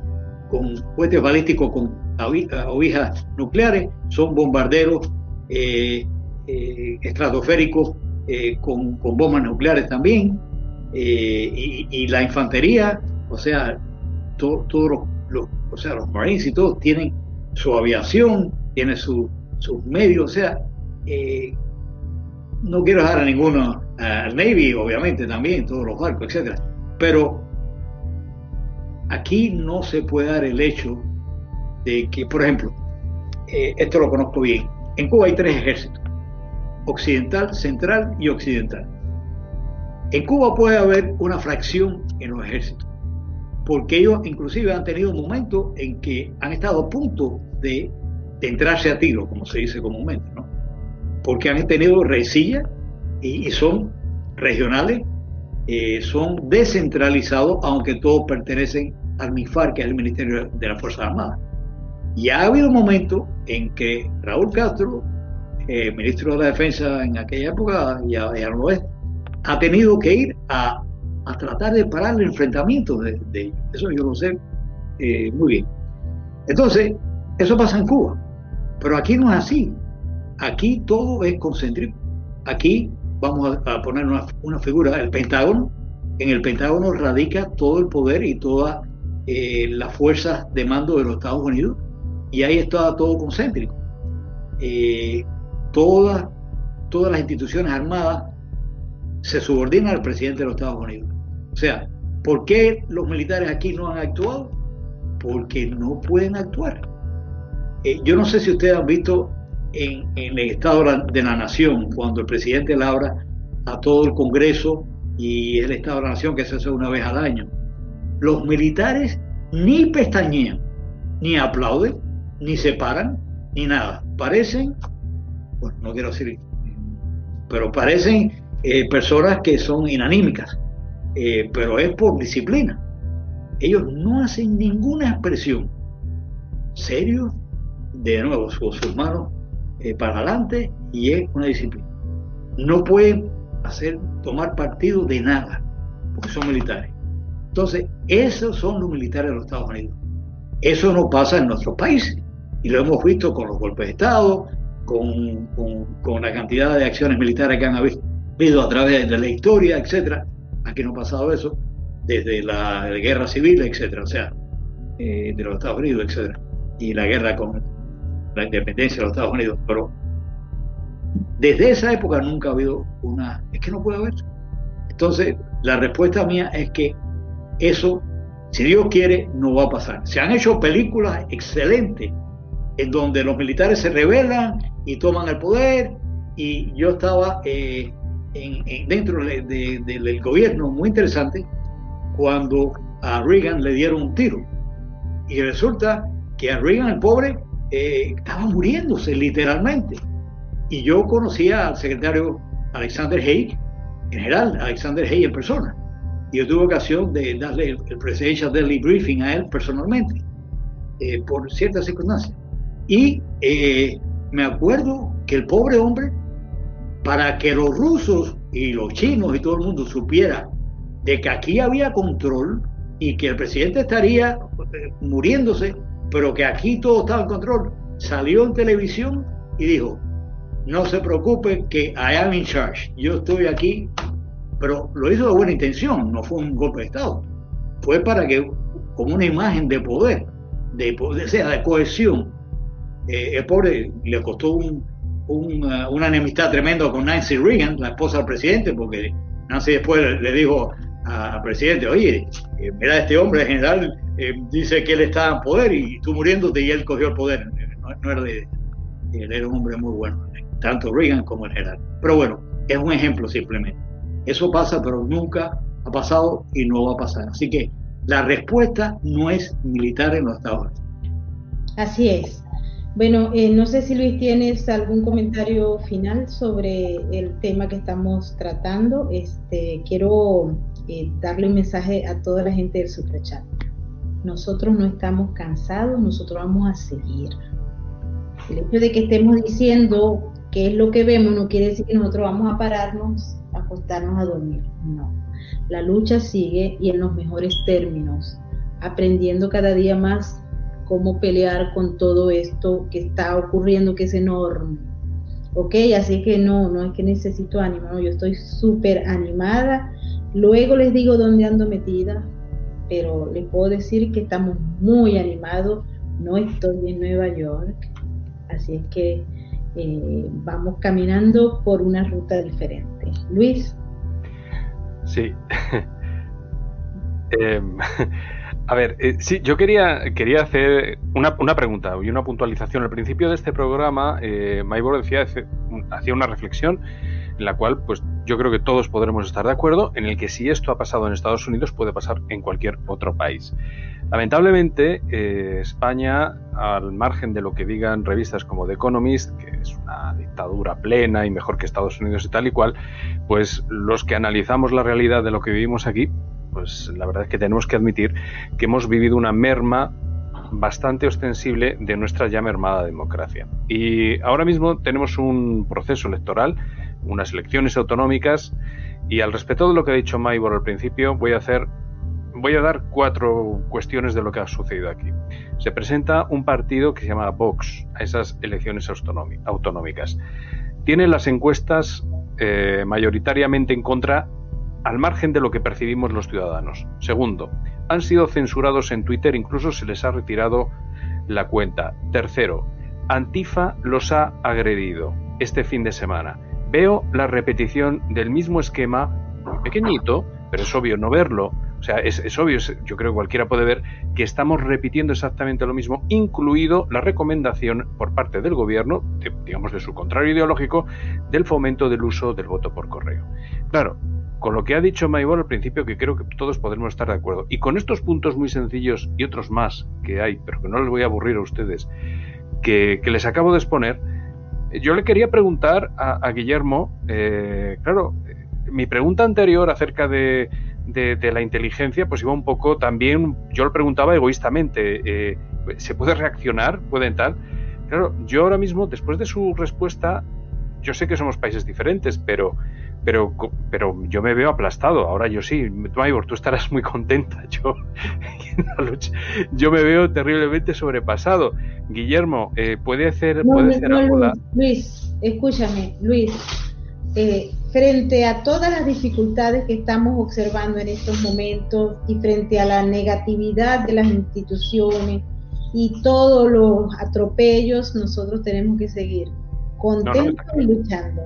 con cohetes balísticos con ovijas nucleares, son bombarderos estratosféricos con, con, bombas nucleares también, y, la infantería, o sea, todos los o sea, los Marines y todos tienen su aviación, tienen sus medios, o sea, eh, no quiero dejar a ninguno, al Navy obviamente también, todos los barcos, etcétera, pero aquí no se puede dar el hecho de que, por ejemplo, eh, esto lo conozco bien, en Cuba hay tres ejércitos, occidental, central y occidental. En Cuba puede haber una fracción en los ejércitos porque ellos inclusive han tenido momentos en que han estado a punto de, entrarse a tiro, como se dice comúnmente, ¿no? porque han tenido resillas y, son regionales, eh, son descentralizados, aunque todos pertenecen al MIFAR, que es el Ministerio de las Fuerzas Armadas. Y ha habido momentos en que Raúl Castro, eh, ministro de la Defensa en aquella época, ya, ya no lo es, ha tenido que ir a a tratar de parar el enfrentamiento de, ellos. Eso yo lo sé eh, muy bien. Entonces, eso pasa en Cuba, pero aquí no es así. Aquí todo es concéntrico. Aquí vamos a, poner una, figura, el Pentágono. En el Pentágono radica todo el poder y todas eh, las fuerzas de mando de los Estados Unidos y ahí está todo concéntrico. Eh, todas, todas las instituciones armadas se subordinan al presidente de los Estados Unidos. O sea, ¿por qué los militares aquí no han actuado? Porque no pueden actuar. Eh, yo no sé si ustedes han visto en, el Estado de la Nación, cuando el presidente le habla a todo el Congreso y el Estado de la Nación que se hace una vez al año, los militares ni pestañean, ni aplauden, ni se paran, ni nada. Parecen, bueno, no quiero decir, pero parecen eh, personas que son inanímicas. Eh, pero es por disciplina. Ellos no hacen ninguna expresión. Serio, de nuevo, con sus manos eh, para adelante y es una disciplina. No pueden hacer, tomar partido de nada, porque son militares. Entonces, esos son los militares de los Estados Unidos. Eso no pasa en nuestros países. Y lo hemos visto con los golpes de Estado, con, con, la cantidad de acciones militares que han habido a través de la historia, etcétera. Aquí no ha pasado eso desde la, guerra civil, etcétera, o sea, eh, de los Estados Unidos, etcétera, y la guerra con la independencia de los Estados Unidos. Pero desde esa época nunca ha habido una. Es que no puede haber. Entonces, la respuesta mía es que eso, si Dios quiere, no va a pasar. Se han hecho películas excelentes en donde los militares se rebelan y toman el poder y yo estaba eh, dentro del gobierno muy interesante cuando a Reagan le dieron un tiro y resulta que a Reagan el pobre eh, estaba muriéndose literalmente. Y yo conocía al secretario Alexander Haig en general Alexander Haig en persona. Y yo tuve ocasión de darle el, Presidential Daily Briefing a él personalmente eh, por ciertas circunstancias. Y me acuerdo que el pobre hombre para que los rusos y los chinos y todo el mundo supiera de que aquí había control y que el presidente estaría eh, muriéndose, pero que aquí todo estaba en control, salió en televisión y dijo, no se preocupe que I am in charge, yo estoy aquí, pero lo hizo de buena intención, no fue un golpe de Estado, fue para que, como una imagen de poder, de, poder, sea, de cohesión, eh, el pobre le costó un, una enemistad tremenda con Nancy Reagan, la esposa del presidente, porque Nancy después le, dijo al presidente, oye, eh, mira, este hombre general eh, dice que él está en poder y tú muriéndote y él cogió el poder. No, era de, él era un hombre muy bueno, tanto Reagan como el general. Pero bueno, es un ejemplo simplemente. Eso pasa, pero nunca ha pasado y no va a pasar. Así que la respuesta no es militar en los Estados Unidos. Así es. Bueno, eh, no sé si Luis tienes algún comentario final sobre el tema que estamos tratando. Este, quiero eh, darle un mensaje a toda la gente del Superchat. Nosotros no estamos cansados, nosotros vamos a seguir. El hecho de que estemos diciendo qué es lo que vemos no quiere decir que nosotros vamos a pararnos, a acostarnos a dormir. No. La lucha sigue y en los mejores términos, aprendiendo cada día más cómo pelear con todo esto que está ocurriendo, que es enorme. Ok, así que no, no es que necesito ánimo, yo estoy súper animada. Luego les digo dónde ando metida, pero les puedo decir que estamos muy animados. No estoy en Nueva York, así es que eh, vamos caminando por una ruta diferente. Luis. Sí. Em, a ver, eh, sí, yo quería, quería hacer una, una, pregunta y una puntualización. Al principio de este programa, eh, Maybor decía, hacía una reflexión en la cual pues yo creo que todos podremos estar de acuerdo en el que si esto ha pasado en Estados Unidos puede pasar en cualquier otro país. Lamentablemente, eh, España, al margen de lo que digan revistas como The Economist, que es una dictadura plena y mejor que Estados Unidos y tal y cual, pues los que analizamos la realidad de lo que vivimos aquí, pues la verdad es que tenemos que admitir que hemos vivido una merma bastante ostensible de nuestra ya mermada democracia. Y ahora mismo tenemos un proceso electoral, unas elecciones autonómicas, y al respecto de lo que ha dicho Maybor al principio, voy a hacer voy a dar cuatro cuestiones de lo que ha sucedido aquí. Se presenta un partido que se llama Vox a esas elecciones autonómicas. Tiene las encuestas eh, mayoritariamente en contra al margen de lo que percibimos los ciudadanos. Segundo, han sido censurados en Twitter, incluso se les ha retirado la cuenta. Tercero, Antifa los ha agredido este fin de semana. Veo la repetición del mismo esquema, pequeñito, pero es obvio no verlo. O sea, es, obvio, yo creo que cualquiera puede ver que estamos repitiendo exactamente lo mismo, incluido la recomendación por parte del gobierno, digamos de su contrario ideológico, del fomento del uso del voto por correo. Claro, con lo que ha dicho Maybor al principio, que creo que todos podremos estar de acuerdo. Y con estos puntos muy sencillos y otros más que hay, pero que no les voy a aburrir a ustedes, que, les acabo de exponer, yo le quería preguntar a, Guillermo, eh, claro, mi pregunta anterior acerca de, la inteligencia, pues iba un poco también, yo le preguntaba egoístamente, eh, ¿se puede reaccionar? ¿Pueden tal? Claro, yo ahora mismo, después de su respuesta, yo sé que somos países diferentes, pero pero, pero yo me veo aplastado. Ahora yo sí, Maybor, tú estarás muy contenta. Yo, yo me veo terriblemente sobrepasado. Guillermo, eh, ¿puede hacer, puede hacer algo? Luis, escúchame, Luis. Eh, frente a todas las dificultades que estamos observando en estos momentos y frente a la negatividad de las instituciones y todos los atropellos, nosotros tenemos que seguir contentos y luchando.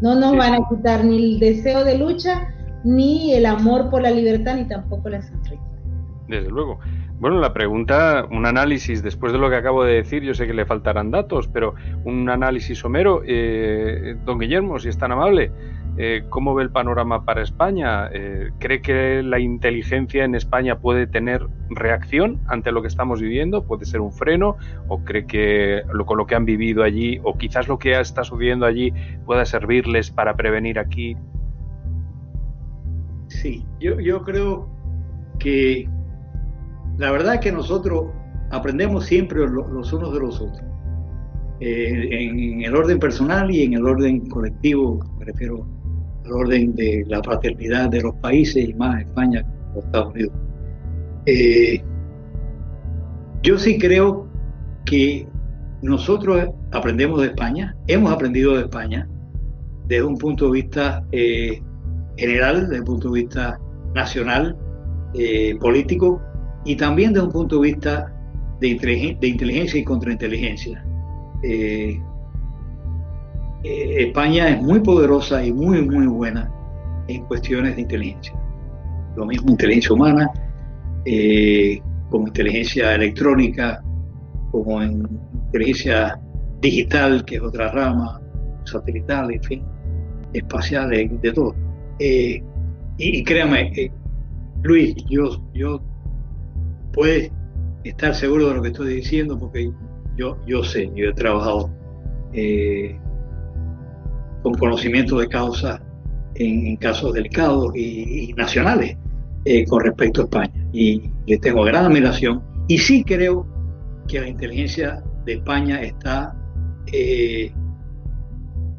No nos van a quitar ni el deseo de lucha ni el amor por la libertad, ni tampoco la sonrisa. Desde luego. Bueno, la pregunta, un análisis, después de lo que acabo de decir, yo sé que le faltarán datos, pero un análisis somero, eh, don Guillermo, si es tan amable, eh, ¿cómo ve el panorama para España? Eh, ¿Cree que la inteligencia en España puede tener reacción ante lo que estamos viviendo? ¿Puede ser un freno? ¿O cree que lo, con lo que han vivido allí, o quizás lo que está sucediendo allí, pueda servirles para prevenir aquí? Sí, yo, yo creo que la verdad es que nosotros aprendemos siempre los unos de los otros. Eh, en el orden personal y en el orden colectivo, me refiero al orden de la fraternidad de los países y más España los Estados Unidos. Eh, yo sí creo que nosotros aprendemos de España, hemos aprendido de España desde un punto de vista eh, general, desde un punto de vista nacional, político, y también desde un punto de vista de, inteligencia y contrainteligencia. Eh, eh, España es muy poderosa y muy, muy buena en cuestiones de inteligencia. Lo mismo inteligencia humana, eh, como inteligencia electrónica, como en inteligencia digital, que es otra rama, satelital, en fin, espacial, de todo. y, y, créame, Luis, yo, yo puedes estar seguro de lo que estoy diciendo porque yo, yo sé, yo he trabajado eh, con conocimiento de causa en, casos delicados y, nacionales eh, con respecto a España. Y le tengo gran admiración. Y sí creo que la inteligencia de España está, eh,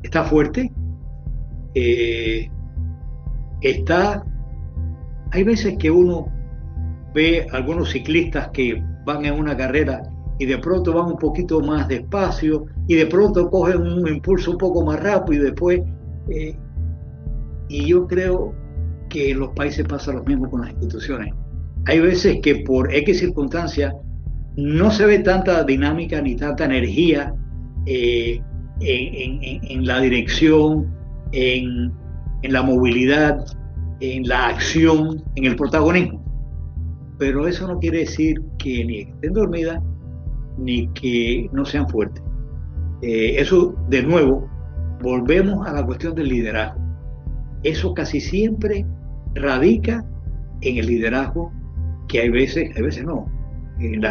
está fuerte. está. Hay veces que uno ve algunos ciclistas que van en una carrera y de pronto van un poquito más despacio y de pronto cogen un impulso un poco más rápido y después... Eh, y yo creo que en los países pasa lo mismo con las instituciones. Hay veces que por X circunstancias no se ve tanta dinámica ni tanta energía eh, en, la dirección, en la movilidad, en la acción, en el protagonismo pero eso no quiere decir que ni estén dormidas ni que no sean fuertes. Eh, eso, de nuevo, volvemos a la cuestión del liderazgo. Eso casi siempre radica en el liderazgo que hay veces, hay veces no. En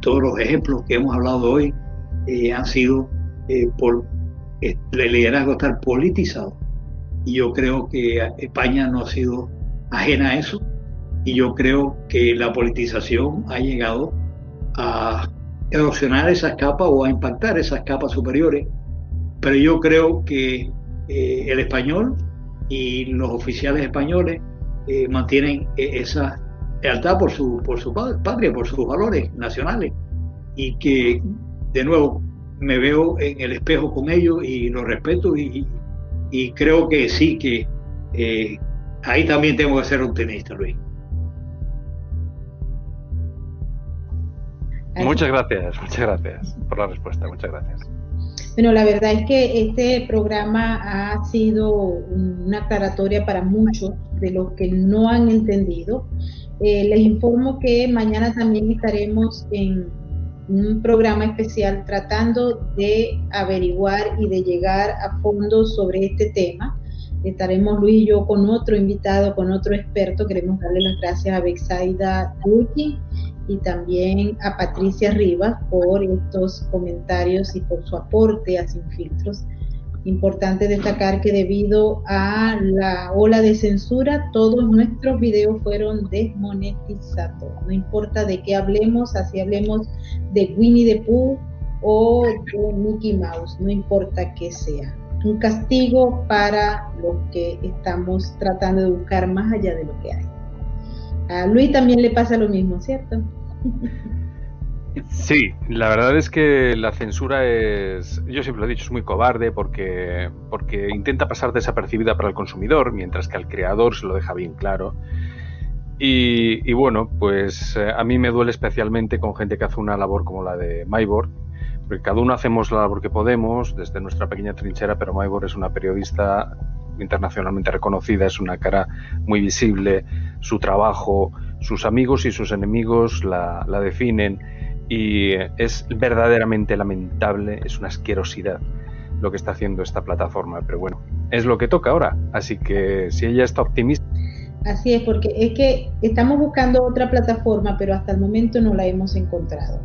todos los ejemplos que hemos hablado hoy eh, han sido eh, por el liderazgo estar politizado. Y yo creo que España no ha sido ajena a eso y yo creo que la politización ha llegado a erosionar esas capas o a impactar esas capas superiores. Pero yo creo que eh, el español y los oficiales españoles eh, mantienen eh, esa lealtad por su, por su patria, por sus valores nacionales. Y que, de nuevo, me veo en el espejo con ellos y los respeto y, creo que sí, que ahí también tengo que ser optimista, Luis. Muchas gracias, muchas gracias por la respuesta, muchas gracias. Bueno, la verdad es que este programa ha sido una aclaratoria para muchos de los que no han entendido. Eh, les informo que mañana también estaremos en un programa especial tratando de averiguar y de llegar a fondo sobre este tema. Estaremos Luis y yo con otro invitado, con otro experto. Queremos darle las gracias a Bexaida Turki y también a Patricia Rivas por estos comentarios y por su aporte a Sin Filtros. Importante destacar que debido a la ola de censura, todos nuestros videos fueron desmonetizados. No importa de qué hablemos, así hablemos de Winnie the Pooh o de Mickey Mouse, no importa qué sea. Un castigo para los que estamos tratando de buscar más allá de lo que hay. A Luis también le pasa lo mismo, ¿cierto? Sí, la verdad es que la censura es, yo siempre lo he dicho, es muy cobarde porque, porque intenta pasar desapercibida para el consumidor, mientras que al creador se lo deja bien claro. Y, bueno, pues eh, a mí me duele especialmente con gente que hace una labor como la de Maibor, porque cada uno hacemos la labor que podemos desde nuestra pequeña trinchera, pero Maibor es una periodista internacionalmente reconocida, es una cara muy visible, su trabajo, sus amigos y sus enemigos la, definen y es verdaderamente lamentable, es una asquerosidad lo que está haciendo esta plataforma, pero bueno, es lo que toca ahora, así que si ella está optimista. Así es, porque es que estamos buscando otra plataforma, pero hasta el momento no la hemos encontrado.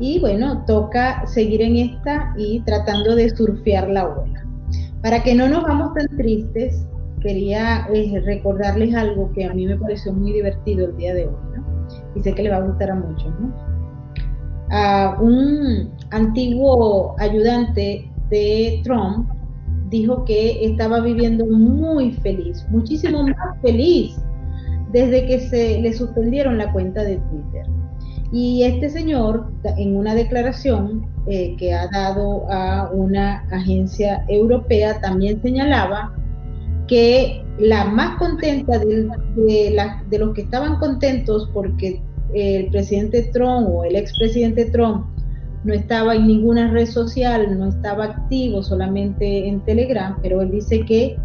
Y bueno, toca seguir en esta y tratando de surfear la ola. Para que no nos vamos tan tristes, quería eh, recordarles algo que a mí me pareció muy divertido el día de hoy, ¿no? Y sé que le va a gustar a muchos, ¿no? A un antiguo ayudante de Trump dijo que estaba viviendo muy feliz, muchísimo más feliz desde que se le suspendieron la cuenta de Twitter. Y este señor, en una declaración eh, que ha dado a una agencia europea, también señalaba que la más contenta de, de los que estaban contentos porque el presidente Trump o el expresidente Trump no estaba en ninguna red social, no estaba activo solamente en Telegram, pero él dice que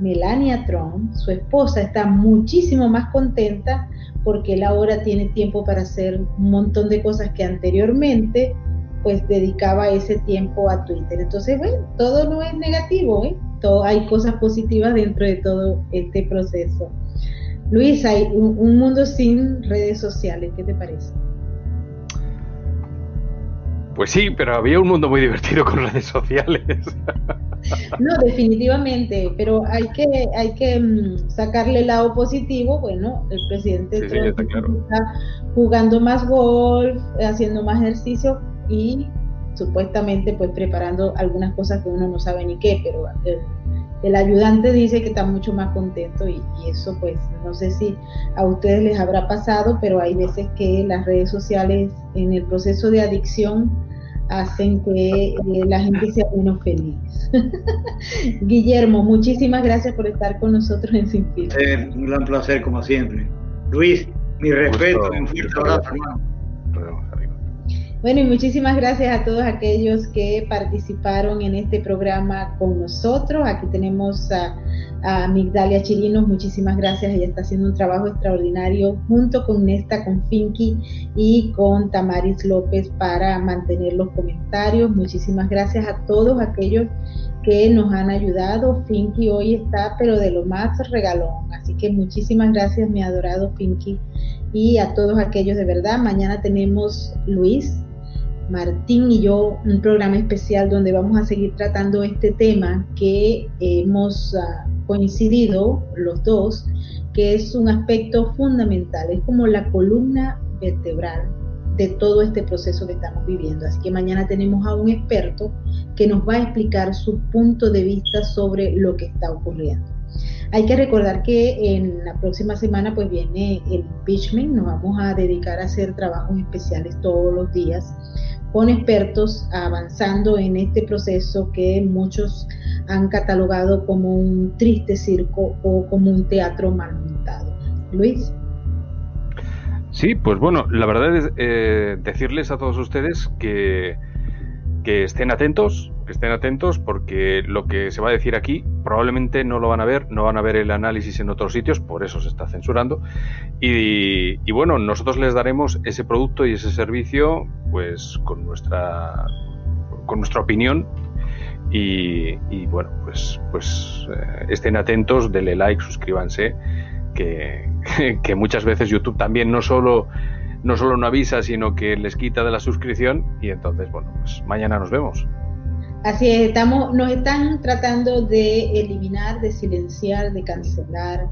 Melania Trump, su esposa, está muchísimo más contenta porque él ahora tiene tiempo para hacer un montón de cosas que anteriormente pues dedicaba ese tiempo a Twitter. Entonces, bueno, todo no es negativo, ¿eh? todo, hay cosas positivas dentro de todo este proceso. Luis, hay un mundo sin redes sociales, ¿qué te parece? Pues sí, pero había un mundo muy divertido con redes sociales. No, definitivamente, pero hay que, hay que mm, sacarle el lado positivo. Bueno, el presidente está, jugando más golf, haciendo más ejercicio y supuestamente pues preparando algunas cosas que uno no sabe ni qué, pero el, ayudante dice que está mucho más contento y, y, eso pues no sé si a ustedes les habrá pasado, pero hay veces que las redes sociales en el proceso de adicción hacen que eh, la gente sea menos feliz. Guillermo, muchísimas gracias por estar con nosotros en Sin un gran placer, como siempre. Luis, mi respeto, un fuerte abrazo, bueno, y muchísimas gracias a todos aquellos que participaron en este programa con nosotros. Aquí tenemos a, Migdalia Chirinos, muchísimas gracias. Ella está haciendo un trabajo extraordinario junto con Nesta, con Finky y con Tamaris López para mantener los comentarios. Muchísimas gracias a todos aquellos que nos han ayudado. Finky hoy está, pero de lo más regalón. Así que muchísimas gracias, mi adorado Finky. Y a todos aquellos de verdad. Mañana tenemos Luis Martín y yo un programa especial donde vamos a seguir tratando este tema que hemos ah, coincidido los dos, que es un aspecto fundamental, es como la columna vertebral de todo este proceso que estamos viviendo. Así que mañana tenemos a un experto que nos va a explicar su punto de vista sobre lo que está ocurriendo. Hay que recordar que en la próxima semana pues viene el impeachment, nos vamos a dedicar a hacer trabajos especiales todos los días con expertos avanzando en este proceso que muchos han catalogado como un triste circo o como un teatro mal montado. Luis. Sí, pues bueno, la verdad es eh, decirles a todos ustedes que, que estén atentos, que estén atentos porque lo que se va a decir aquí probablemente no lo van a ver, no van a ver el análisis en otros sitios, por eso se está censurando. Y, bueno, nosotros les daremos ese producto y ese servicio pues con nuestra, con nuestra opinión. Y, bueno, pues, pues eh, estén atentos, denle like, suscríbanse, que, que muchas veces YouTube también no solo no solo no avisa, sino que les quita de la suscripción y entonces, bueno, pues mañana nos vemos. Así es, estamos, nos están tratando de eliminar, de silenciar, de cancelar.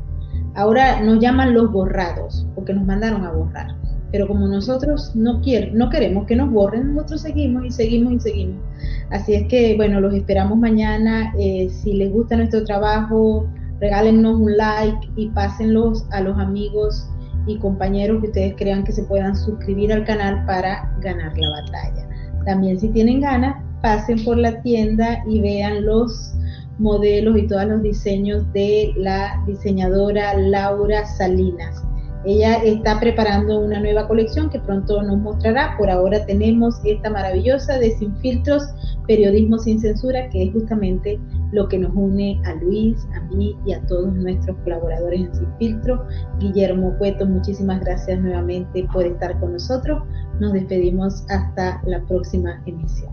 Ahora nos llaman los borrados, porque nos mandaron a borrar. Pero como nosotros no, no queremos que nos borren, nosotros seguimos y seguimos y seguimos. Así es que, bueno, los esperamos mañana. Eh, si les gusta nuestro trabajo, regálennos un like y pásenlos a los amigos y compañeros que ustedes crean que se puedan suscribir al canal para ganar la batalla. También si tienen ganas, pasen por la tienda y vean los modelos y todos los diseños de la diseñadora Laura Salinas, Ella está preparando una nueva colección que pronto nos mostrará. Por ahora tenemos esta maravillosa de Sin Filtros, Periodismo sin Censura, que es justamente lo que nos une a Luis, a mí y a todos nuestros colaboradores en Sin Filtro. Guillermo Cueto, muchísimas gracias nuevamente por estar con nosotros. Nos despedimos hasta la próxima emisión.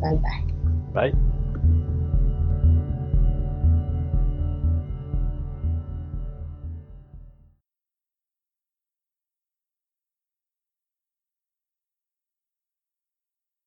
Bye bye. Bye.